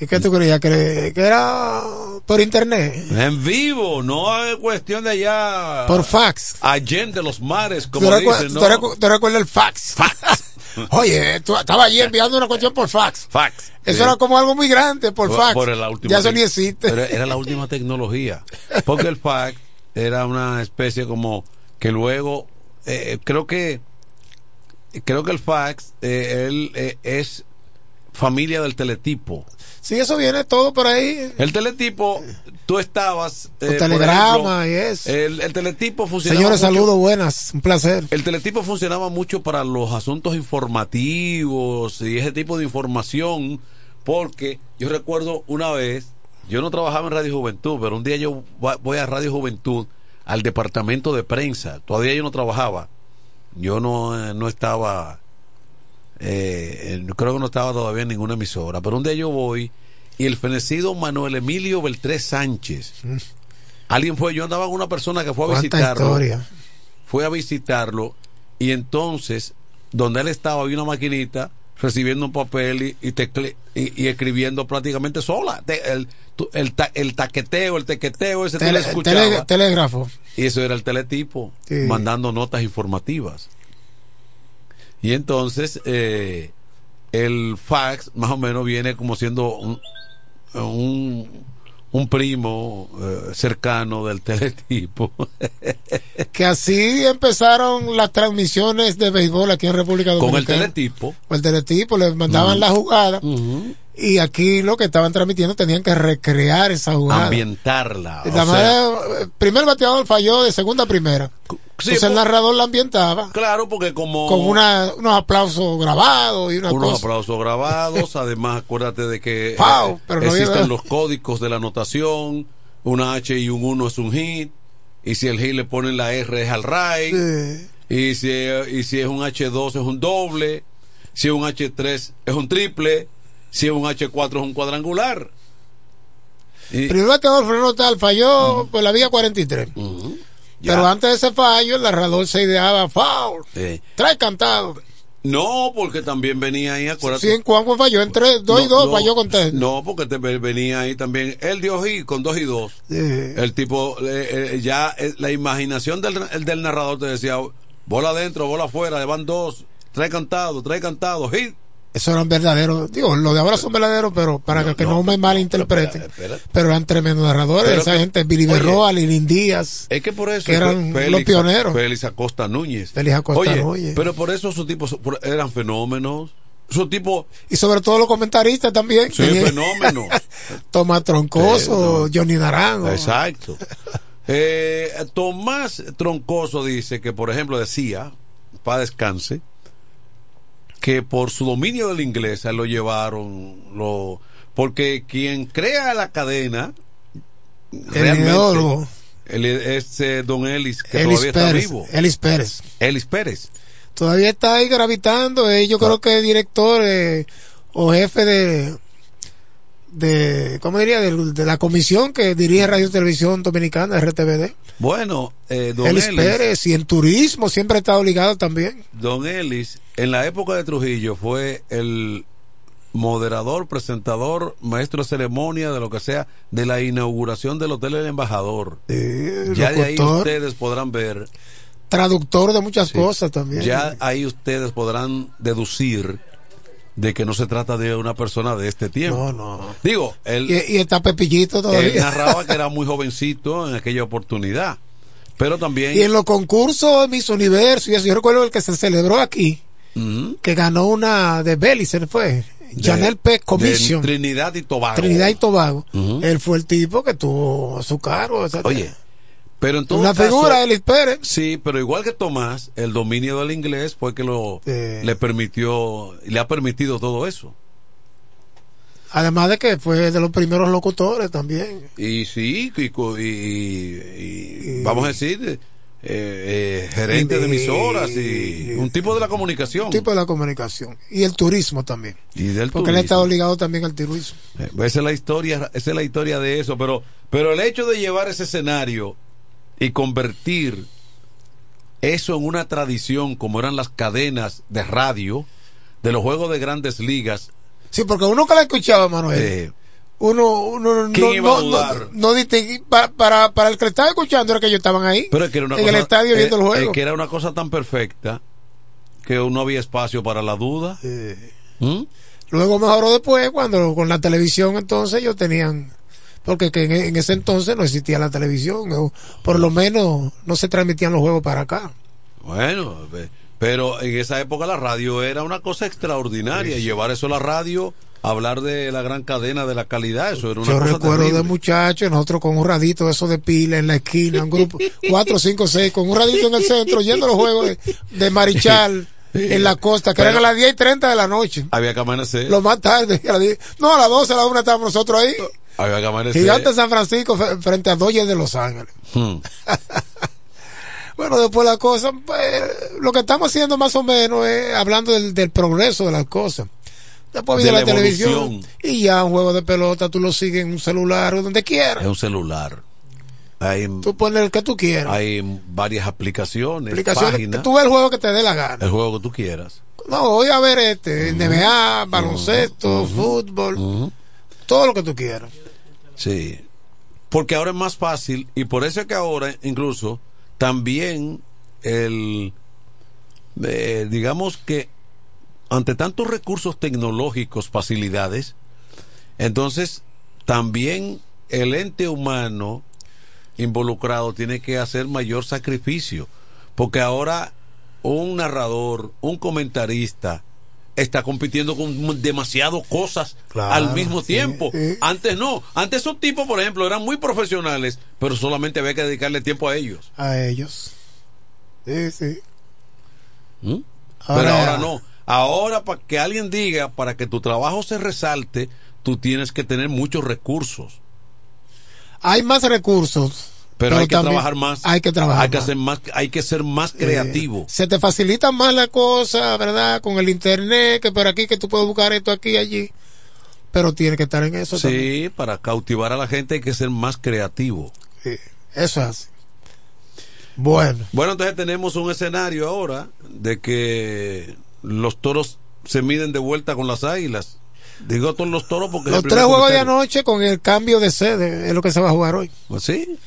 ¿Y qué tú creías? ¿Que, era por internet? En vivo, no es cuestión de allá. Por fax. de los mares, como dicen, ¿no? ¿Te recuerdas el fax? Fax. *laughs* Oye, tú estaba allí enviando una cuestión por fax. Fax. Eso era como algo muy grande por, fax. ya eso ni existe. Pero era la última tecnología. *laughs* Porque el fax era una especie como que luego eh, creo que creo que el fax eh, él eh, es familia del teletipo. Sí, eso viene todo por ahí. El teletipo, tú estabas. el telegrama y eso. El, teletipo funcionaba. Señores, saludos, buenas, un placer. El teletipo funcionaba mucho para los asuntos informativos y ese tipo de información, porque yo recuerdo una vez, yo no trabajaba en Radio Juventud, pero un día yo voy a Radio Juventud al departamento de prensa. Todavía yo no trabajaba. Yo no, eh, no estaba, eh, creo que no estaba todavía en ninguna emisora. Pero un día yo voy y el fenecido Manuel Emilio Beltré Sánchez. Mm. Alguien fue, yo andaba con una persona que fue a visitarlo. Fue a visitarlo y entonces, donde él estaba, había una maquinita recibiendo un papel y, y, escribiendo prácticamente sola. el, el, el, taqueteo, el tequeteo, ese tele, telégrafo. Y eso era el teletipo, mandando notas informativas. Y entonces eh, el fax más o menos viene como siendo un, un, primo eh, cercano del teletipo. *laughs* que así empezaron las transmisiones de béisbol aquí en República Dominicana. Con el teletipo. Con el teletipo, le mandaban la jugada y aquí lo que estaban transmitiendo tenían que recrear esa jugada. Ambientarla. La manera, primer bateador falló de segunda a primera. Entonces el narrador la ambientaba. Claro, porque como. Con una, unos aplausos grabados y una Unos cosa. aplausos grabados. *laughs* Además, acuérdate de que Foul, eh, pero no existen los códigos de la anotación. Una H y un 1 es un hit. Y si el hit le ponen la R es al right. Y, si, y si es un H2 es un doble. Si es un H3 es un triple. Si es un H4 es un cuadrangular. Y- Primer bateador freno tal falló por la vía 43. Pero antes de ese fallo, el narrador se ideaba foul. eh, Trae cantado. no, porque también venía ahí, acuérdate. Sí, en Juanjo falló en 3, 2 y No, 2, no, falló con 3. No, porque te ve- venía ahí también. Él dio hit con dos y dos. El tipo, eh, eh, ya eh, la imaginación del, el del narrador te decía, bola adentro, bola afuera, le van dos, trae cantado, trae cantado, hit. Eso eran verdaderos. Digo, los de ahora son verdaderos, pero para que, que no, me malinterpreten. Pero eran tremendos narradores. Pero esa gente, Billy Berroa, Lilín Díaz. Es que por eso Que eran Félix- los pioneros. Félix Acosta Núñez. Félix Acosta Oye, Núñez. Pero por eso esos tipos eran fenómenos. Esos tipos, Y sobre todo los comentaristas también. sí, fenómenos. *laughs* Tomás Troncoso, Sí, Johnny Naranjo. Exacto. Eh, Tomás Troncoso dice que, por ejemplo, decía, para descanse, que por su dominio del inglés lo llevaron, lo, porque quien crea la cadena, ideólogo. él es eh, Don Ellis, que todavía está Pérez. vivo. Elis Pérez. Ellis Pérez. Todavía está ahí gravitando. eh, yo creo que es director eh, o jefe de, de ¿cómo diría? De, de la comisión que dirige Radio y Televisión Dominicana, RTVD. Bueno, eh, Don Elis Ellis, Pérez y en turismo siempre ha estado ligado también. Don Ellis, en la época de Trujillo, fue el moderador, presentador, maestro de ceremonia, de lo que sea, de la inauguración del Hotel El Embajador. ya de ahí ustedes podrán ver, Traductor de muchas cosas también. ya ahí ustedes podrán deducir de que no se trata de una persona de este tiempo. No, no. Digo, él, Y, y está Pepillito él todavía. narraba que era muy jovencito en aquella oportunidad. Pero también... Y en los concursos de Miss Universo, y eso, yo recuerdo el que se celebró aquí, que ganó una de Belice, fue De- Janel P. Commission. Trinidad y Tobago. Trinidad y Tobago. Él fue el tipo que tuvo a su cargo. o sea, Oye, pero en todo una caso- figura, Elis Pérez. Sí, pero igual que Tomás, el dominio del inglés fue que lo le permitió, le ha permitido todo eso. Además de que fue de los primeros locutores también. Y sí, y, co- y- y- y vamos a decir, eh, eh, gerente de emisoras y un tipo de la comunicación. tipo de la comunicación. Y el turismo también. y del Porque él ha estado ligado también al turismo. Eh, Esa es la historia, esa es la historia de eso, pero, pero el hecho de llevar ese escenario y convertir eso en una tradición como eran las cadenas de radio de los juegos de grandes ligas, Sí, porque uno que la escuchaba, Manuel, eh, uno, uno no, ¿Quién iba no, a dudar? no, no distingui- para, para, para el que le estaba escuchando era que ellos estaban ahí. pero es que era una en cosa, el estadio eh, viendo el eh, juego. que era una cosa tan perfecta que no había espacio para la duda. ¿Mm? Luego mejoró después cuando con la televisión entonces ellos tenían porque que en, ese entonces no existía la televisión o por lo menos no se transmitían los juegos para acá. Bueno, pero en esa época la radio era una cosa extraordinaria. y Llevar eso a la radio, hablar de la gran cadena de la calidad, eso era una Yo cosa recuerdo terrible. de muchachos, nosotros con un radito de eso de pila en la esquina, un grupo, *laughs* cuatro, cinco, seis, con un radito en el centro, yendo a los juegos de, de Marichal *laughs* en la costa, que eran a las 10 y 30 de la noche. Había que amanecer. Lo más tarde, a las 10. no, a las 12, a las 1 estábamos nosotros ahí. Había que amanecer. Gigante de San Francisco frente a Dodgers de Los Ángeles. Hmm. *laughs* Bueno, después la cosa, pues, lo que estamos haciendo más o menos es hablando del, del progreso de las cosas. Después De viene la la, televisión y ya un juego de pelota tú lo sigues en un celular o donde quieras. Es un celular. Hay, Tú pones el que tú quieras. hay varias aplicaciones, Aplicaciones, páginas, tú ves el juego que te dé la gana. el juego que tú quieras. No, voy a ver este, NBA, baloncesto, fútbol, todo lo que tú quieras. Sí. Porque ahora es más fácil y por eso es que ahora incluso también el eh, digamos que ante tantos recursos tecnológicos, facilidades, entonces también el ente humano involucrado tiene que hacer mayor sacrificio, porque ahora un narrador, un comentarista, está compitiendo con demasiadas cosas al mismo tiempo. Antes no. Antes esos tipos, por ejemplo, eran muy profesionales, pero solamente había que dedicarle tiempo a ellos. A ellos. Sí, sí. ¿Mm? pero ahora no. Ahora, para que alguien diga, para que tu trabajo se resalte, tú tienes que tener muchos recursos. Hay más recursos. Pero, hay que trabajar más. Hay que trabajar hay que Hacer más. Hay que ser más creativo. se te facilita más la cosa, ¿verdad? Con el internet, que por aquí, que tú puedes buscar esto aquí y allí. Pero tiene que estar en eso sí, para cautivar a la gente hay que ser más creativo. Sí, eso es así. Bueno. Bueno, entonces tenemos un escenario ahora de que los toros se miden de vuelta con las águilas. Digo todos los toros porque... Los tres juegos de anoche con el cambio de sede es lo que se va a jugar hoy. Pues sí.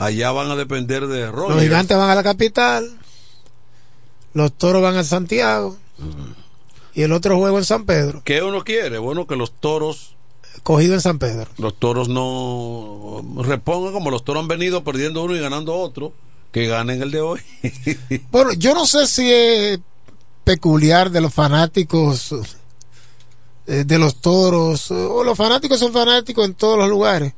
Allá van a depender de Roger. Los gigantes van a la capital. Los toros van a Santiago. Y el otro juego en San Pedro. ¿Qué uno quiere? Bueno, que los toros cogido en San Pedro. Los toros no repongan como los toros han venido perdiendo uno y ganando otro, que ganen el de hoy. *laughs* bueno, yo no sé si es peculiar de los fanáticos eh, de los toros, o los fanáticos son fanáticos en todos los lugares,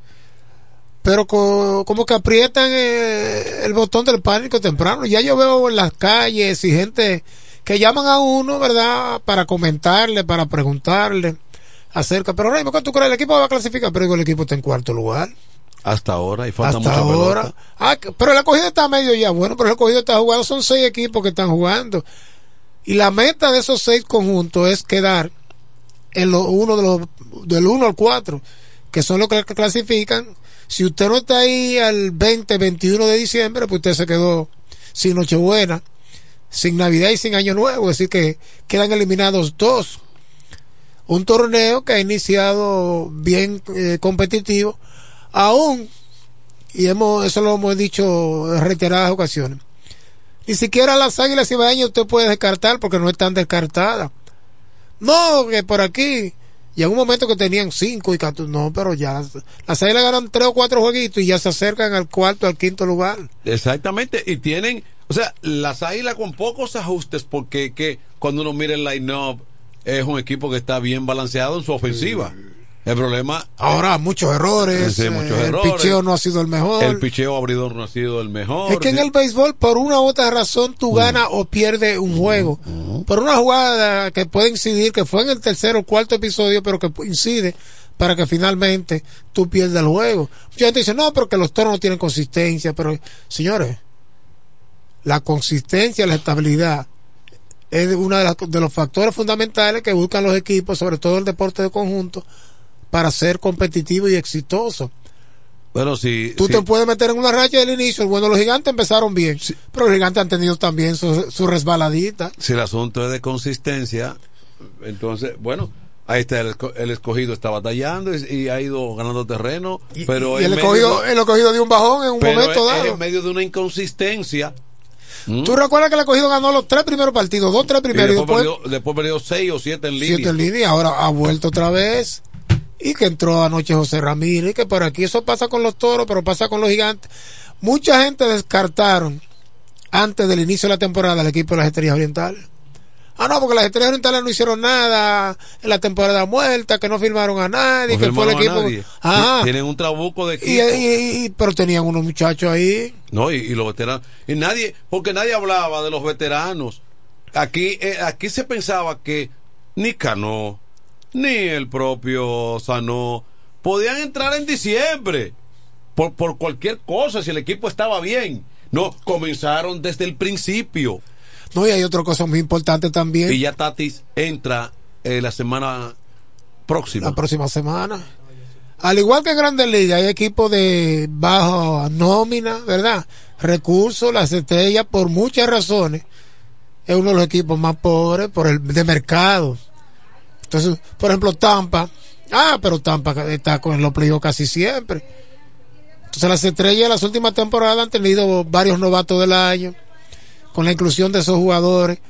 pero como que aprietan eh, el botón del pánico temprano. Ya yo veo en las calles y gente que llaman a uno, ¿verdad?, para comentarle, para preguntarle acerca, pero Raymond, ¿cuánto crees? El equipo va a clasificar, pero el equipo está en cuarto lugar. Hasta ahora, y falta Hasta ahora. Ah, pero el acogido está medio ya, bueno, pero el acogido está jugando, son seis equipos que están jugando. Y la meta de esos seis conjuntos es quedar en lo, uno de los, del 1 al 4, que son los que clasifican. Si usted no está ahí al 20, 21 de diciembre, pues usted se quedó sin Nochebuena, sin Navidad y sin Año Nuevo. Es decir, que quedan eliminados dos. Un torneo que ha iniciado bien eh, competitivo, aún, y hemos, eso lo hemos dicho en reiteradas ocasiones ni siquiera las águilas ibaeñas usted puede descartar porque no están descartadas. No, que por aquí. Y en un momento que tenían cinco y cuatro, no, pero ya las, águilas ganan tres o cuatro jueguitos y ya se acercan al cuarto, al quinto lugar. Exactamente, y tienen, o sea, las águilas con pocos ajustes porque que cuando uno mira el line-up es un equipo que está bien balanceado en su ofensiva. El problema. Ahora, muchos errores. Sí, muchos el errores. picheo no ha sido el mejor. El picheo abridor no ha sido el mejor. Es que en el béisbol, por una u otra razón, tú ganas o pierdes un juego. Por una jugada que puede incidir, que fue en el tercer o cuarto episodio, pero que incide para que finalmente tú pierdas el juego. Mucha gente dice, no, pero que los toros no tienen consistencia. Pero, señores, la consistencia, la estabilidad es uno de, de los factores fundamentales que buscan los equipos, sobre todo el deporte de conjunto para ser competitivo y exitoso. Bueno, si. Tú te puedes meter en una racha del inicio. Bueno, los gigantes empezaron bien, pero los gigantes han tenido también su, su, resbaladita. Si el asunto es de consistencia, entonces, bueno, ahí está el, escogido, está batallando y, ha ido ganando terreno. pero el, escogido, el escogido dio un bajón en un momento dado. En medio de una inconsistencia. ¿Tú recuerdas que el escogido ganó los tres primeros partidos? Dos, tres primeros. Y después, después, perdió, seis o siete en línea. Siete en línea, ahora ha vuelto otra vez y que entró anoche José Ramírez, y que por aquí eso pasa con los toros, pero pasa con los gigantes. Mucha gente descartaron antes del inicio de la temporada el equipo de las Estrellas Orientales. Ah, no, porque las Estrellas Orientales no hicieron nada en la temporada muerta, que no firmaron a nadie, que fue el equipo. Tienen un trabuco de equipo. Y, pero tenían unos muchachos ahí. No, y, los veteranos. Y nadie, porque nadie hablaba de los veteranos. Aquí, eh, aquí se pensaba que ni Cano, ni el propio Sano podían entrar en diciembre por, por cualquier cosa si el equipo estaba bien. No, comenzaron desde el principio. No, y hay otra cosa muy importante también. Y ya Tatis entra eh, la semana próxima. La próxima semana. Al igual que en Grandes Ligas, hay equipos de bajo nómina, ¿verdad? Recursos, las estrellas, por muchas razones, es uno de los equipos más pobres por el de mercado. Entonces, por ejemplo, Tampa, ah, pero Tampa está con los playoffs casi siempre. Entonces, las estrellas de las últimas temporadas han tenido varios novatos del año, con la inclusión de esos jugadores.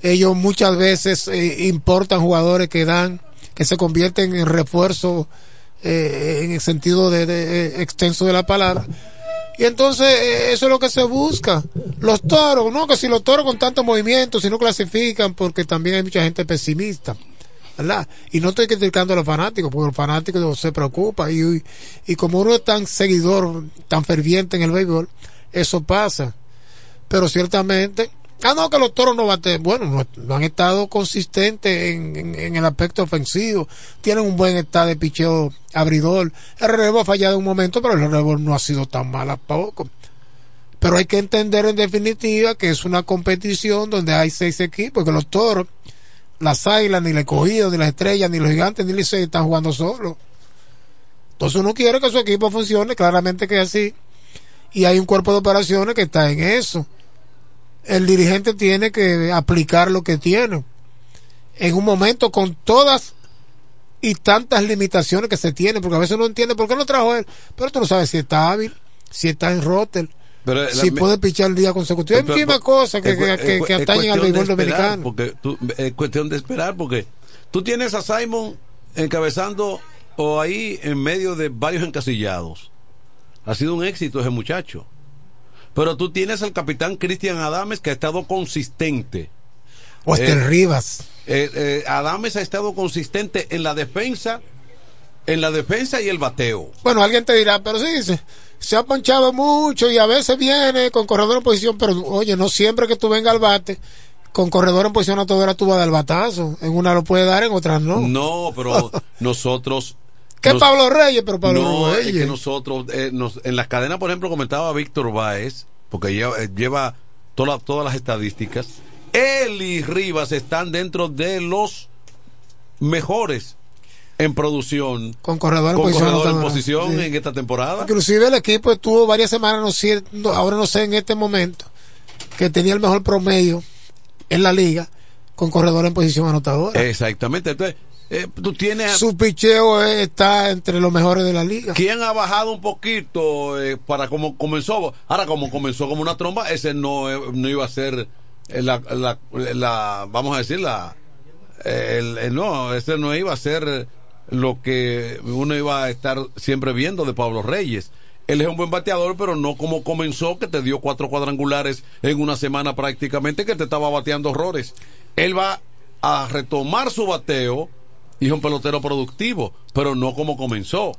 Ellos muchas veces eh, importan jugadores que dan, que se convierten en refuerzo eh, en el sentido de, extenso de la palabra. Y entonces eh, eso es lo que se busca. Los toros, no que si los toros con tanto movimiento, si no clasifican, porque también hay mucha gente pesimista. Y no estoy criticando a los fanáticos, porque los fanáticos se preocupan. Y, y como uno es tan seguidor, tan ferviente en el béisbol, eso pasa. Pero ciertamente Ah, no, que los toros no baten. Bueno, no, han estado consistentes en, en, el aspecto ofensivo. Tienen un buen estado de picheo abridor. El relevo ha fallado un momento, pero el relevo no ha sido tan mal a poco. Pero hay que entender en definitiva que es una competición donde hay seis equipos, que los toros, las águilas, ni el escogido, ni las estrellas, ni los gigantes, ni los seis están jugando solos. Entonces uno quiere que su equipo funcione, claramente que es así. Y hay un cuerpo de operaciones que está en eso el dirigente tiene que aplicar lo que tiene en un momento con todas y tantas limitaciones que se tienen, porque a veces uno entiende por qué no trajo él, pero tú no sabes si está hábil, si está en rotel, si puede pichar el día consecutivo. Hay muchísimas cosas que, que, que, atañen al béisbol dominicano. Porque es cuestión de esperar, porque tú tienes a Simon encabezando o ahí en medio de varios encasillados. Ha sido un éxito ese muchacho. Pero tú tienes al capitán Cristian Adames que ha estado consistente. O este eh, Rivas. Eh, eh, Adames ha estado consistente en la defensa, en la defensa y el bateo. Bueno, alguien te dirá, pero sí, se, se ha ponchado mucho y a veces viene con corredor en posición, pero oye, no siempre que tú vengas al bate con corredor en posición a todo era tú vas a dar batazo. En una lo puede dar, en otras no. No, pero *laughs* nosotros ¿Qué Pablo Reyes? Pero Pablo no, Reyes. Es que nosotros, eh, en las cadenas, por ejemplo, comentaba Víctor Báez, porque lleva, eh, lleva todas las estadísticas. Él y Rivas están dentro de los mejores en producción. Con corredor en posición, en, esta temporada. Inclusive el equipo estuvo varias semanas, no, ahora no sé en este momento, que tenía el mejor promedio en la liga con corredor en posición anotadora. Exactamente. Entonces, eh, tú tienes... Su picheo está entre los mejores de la liga. ¿Quién ha bajado un poquito eh, para como comenzó? Ahora, como comenzó como una tromba, ese no, eh, no iba a ser la, la, vamos a decir, la, el, no, ese no iba a ser lo que uno iba a estar siempre viendo de Pablo Reyes. Él es un buen bateador, pero no como comenzó, que te dio cuatro cuadrangulares en una semana prácticamente, que te estaba bateando horrores. Él va a retomar su bateo y es un pelotero productivo, pero no como comenzó.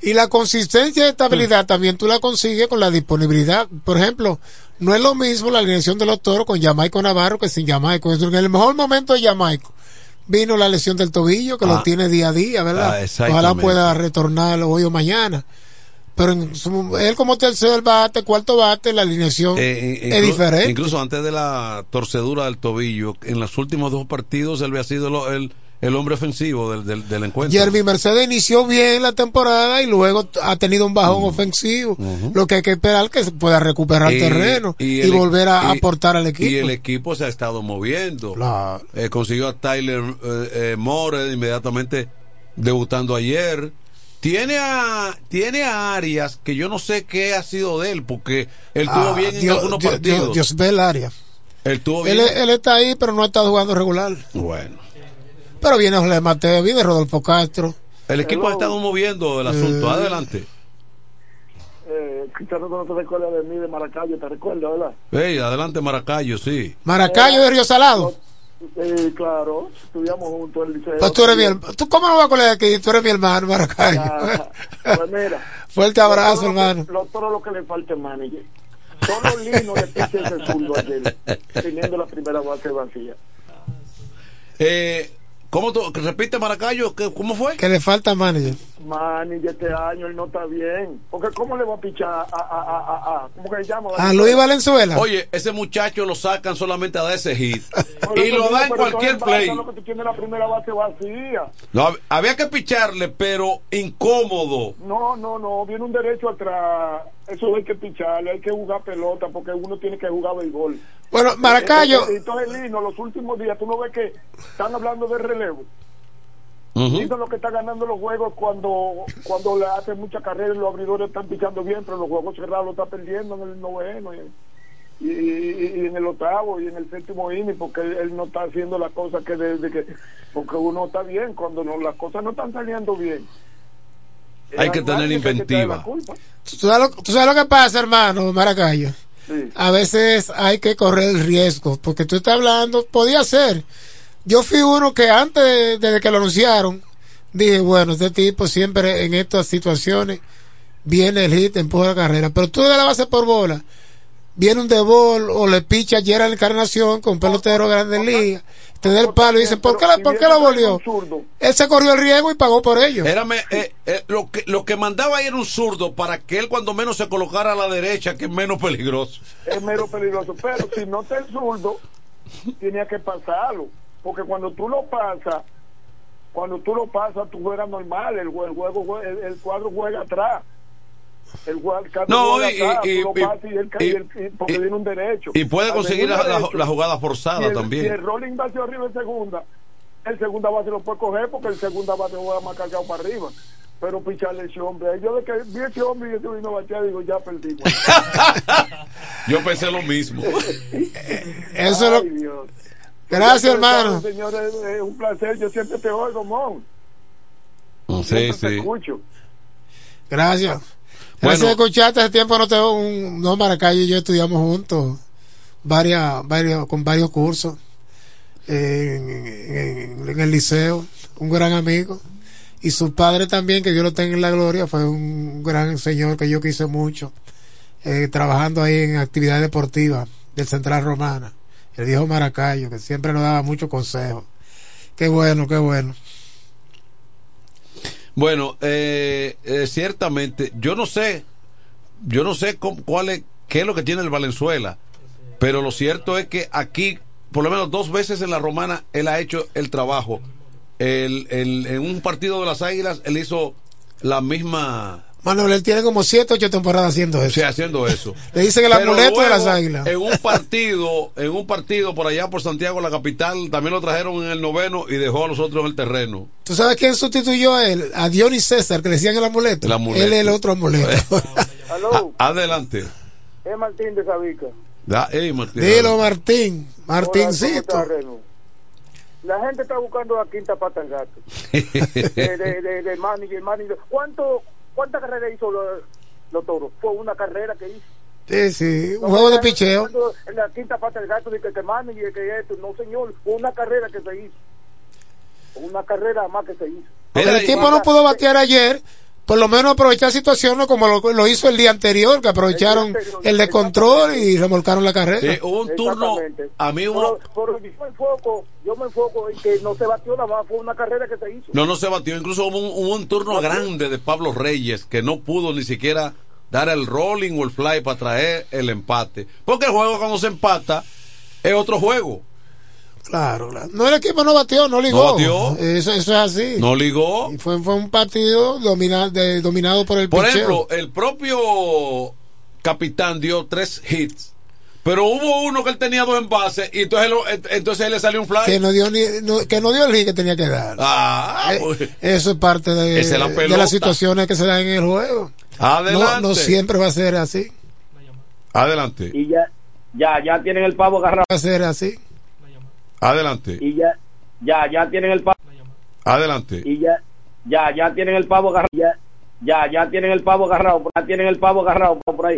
Y la consistencia y estabilidad también tú la consigues con la disponibilidad. Por ejemplo, no es lo mismo la alineación de los toros con Jamaico Navarro que sin Jamaico. En el mejor momento de Jamaico vino la lesión del tobillo que lo ah. tiene día a día, ¿verdad? Ah, Ojalá pueda retornar hoy o mañana. Pero en él como tercer bate, cuarto bate, la alineación eh, eh, es diferente. Incluso antes de la torcedura del tobillo, en los últimos dos partidos él había sido el el hombre ofensivo del, del, encuentro. Jeremy Mercedes inició bien la temporada y luego ha tenido un bajón ofensivo. Lo que hay que esperar es que se pueda recuperar terreno y, volver a aportar al equipo. Y el equipo se ha estado moviendo. Eh, consiguió a Tyler eh, eh, More inmediatamente debutando ayer. Tiene a, tiene a Arias, que yo no sé qué ha sido de él, porque él tuvo ah, bien en algunos partidos. Dios, ve el Arias. Él, tuvo bien. Él, él, está ahí, pero no ha estado jugando regular. Bueno. Pero viene José Mateo, viene Rodolfo Castro. El equipo ha estado moviendo el asunto. Eh, Adelante. Eh, no te recuerdas de mí de Maracayo, ¿te recuerdas, verdad? Hey, adelante Maracayo, sí. Maracayo de Río Salado. Sí, claro, estudiamos juntos el liceo. Pues tú eres mi hermano. ¿Tú cómo no vas a acordar aquí? Tú eres mi hermano, Maracayo. Ah, *laughs* pues mira. Fuerte abrazo, hermano. Lo, todo lo que le falta es manager. Solo Lino le pise ese zurdo ayer, teniendo la primera base vacía. Eh, ¿Cómo tú, repite Maracayo, ¿cómo fue? Que le falta manager. Manager este año él no está bien. Porque ¿cómo le va a pichar a, a, a, a, ¿cómo que se llama? A Luis Valenzuela. Oye, ese muchacho lo sacan solamente a dar ese hit. *laughs* y lo da en cualquier play. la primera base vacía. No, había que picharle, pero incómodo. No, no, no, viene un derecho atrás. Eso hay que picharle, hay que jugar pelota porque uno tiene que jugar béisbol. Bueno, Maracayo. Entonces, Lino, los últimos días, tú no ves que están hablando de relevo. Uh lo que está ganando los juegos cuando cuando le hacen mucha carrera y los abridores están pichando bien, pero los juegos cerrados lo está perdiendo en el noveno y, y, en el octavo y en el séptimo inning porque él, no está haciendo las cosas que desde que porque uno está bien cuando no, las cosas no están saliendo bien Hay que tener inventiva. ¿Tú sabes, lo, tú sabes lo que pasa, hermano Maracayo? A veces hay que correr el riesgo, porque tú estás hablando, podía ser. Yo fui uno que antes, desde que lo anunciaron, dije, bueno, este tipo siempre en estas situaciones viene el hit, empuja la carrera, pero tú de la base por bola, viene un de bol o le picha ayer a la encarnación con un pelotero grande en liga, te da el palo y dicen, ¿por qué, ¿por qué lo volvió? Él se corrió el riesgo y pagó por ello. Eh, eh, lo, que, lo que mandaba ahí era un zurdo para que él cuando menos se colocara a la derecha, que es menos peligroso. Es menos peligroso, pero si no está el zurdo, tenía que pasarlo, porque cuando tú lo pasas, cuando tú lo pasas, tú juegas normal, el, juego, el cuadro juega atrás el no, y, y, porque tiene un derecho. Y puede conseguir la, jugada forzada también. Si el rolling va hacia arriba en segunda, el segunda base lo puede coger porque el segunda base va más cargado para arriba. Pero picharle ese hombre. Yo de que vi ese hombre y ese vino bateado, digo, ya perdí. *laughs* Yo pensé lo mismo. *laughs* Eso Ay, lo... Gracias, hermano. Señores, es un placer. Yo siempre te oigo, Mon. Sí, sí. Te escucho. Gracias. Gracias bueno, escucharte tiempo no tengo un no Maracayo y yo estudiamos juntos varias, con varios cursos en, el liceo, un gran amigo y su padre también, que Dios lo tenga en la gloria, fue un gran señor que yo quise mucho, eh, trabajando ahí en actividades deportivas del Central Romana, el viejo Maracayo, que siempre nos daba muchos consejos. Qué bueno, qué bueno. Bueno, eh, eh, ciertamente, yo no sé, yo no sé cuál es, qué es lo que tiene el Valenzuela, pero lo cierto es que aquí, por lo menos dos veces en la romana, él ha hecho el trabajo. El, el, en un partido de las Águilas, él hizo la misma Manuel, él tiene como 7, 8 temporadas haciendo eso. Sí, haciendo eso. *laughs* Le dicen el amuleto de las águilas. En un partido, en un partido por allá por Santiago, la capital, también lo trajeron en el noveno y dejó a los otros en el terreno. ¿Tú sabes quién sustituyó a él? A Dionis César, que le decían el amuleto. El amuleto. Él es el otro amuleto. *laughs* adelante. Es Martín de Sabica. Da, hey, Martín. Dilo, Martín. Martincito. la gente está buscando la quinta pata al gato. *laughs* de, de, de, de manager, manager. ¿Cuánto ¿Cuántas carreras hizo los, toros? Fue una carrera que hizo. Sí, sí, un juego de picheo. En la quinta parte del gato de que, que mane y que esto, no señor, fue una carrera que se hizo. Una carrera más que se hizo. el equipo no pudo batear ayer, por lo menos aprovechar situaciones como lo, hizo el día anterior, que aprovecharon el, de control y remolcaron la carrera. Sí, hubo un turno, a mí hubo... Pero, yo, me enfoco, yo me enfoco en que no se batió nada más, fue una carrera que se hizo. No, no se batió, incluso hubo un, hubo un turno grande de Pablo Reyes que no pudo ni siquiera dar el rolling o el fly para traer el empate. Porque el juego cuando se empata es otro juego. Claro, claro. No, el equipo no batió, no ligó. No batió. Eso, eso es así. No ligó. Y fue, fue un partido de, dominado por el Por ejemplo, el propio capitán dio tres hits. Pero hubo uno que él tenía dos envases y entonces, entonces él le salió un fly. Que no dio, ni, que no dio el hit que tenía que dar. Ah, eh, pues. Eso es parte de, de las situaciones que se dan en el juego. Adelante. No, no siempre va a ser así. Adelante. Y ya, ya, ya tienen el pavo agarrado. Va a ser así. Adelante. Y ya, ya, ya tienen el pavo. Adelante. Y ya, ya, ya tienen el pavo agarrado. Ya, ya, ya tienen el pavo agarrado. Ya tienen el pavo agarrado por ahí.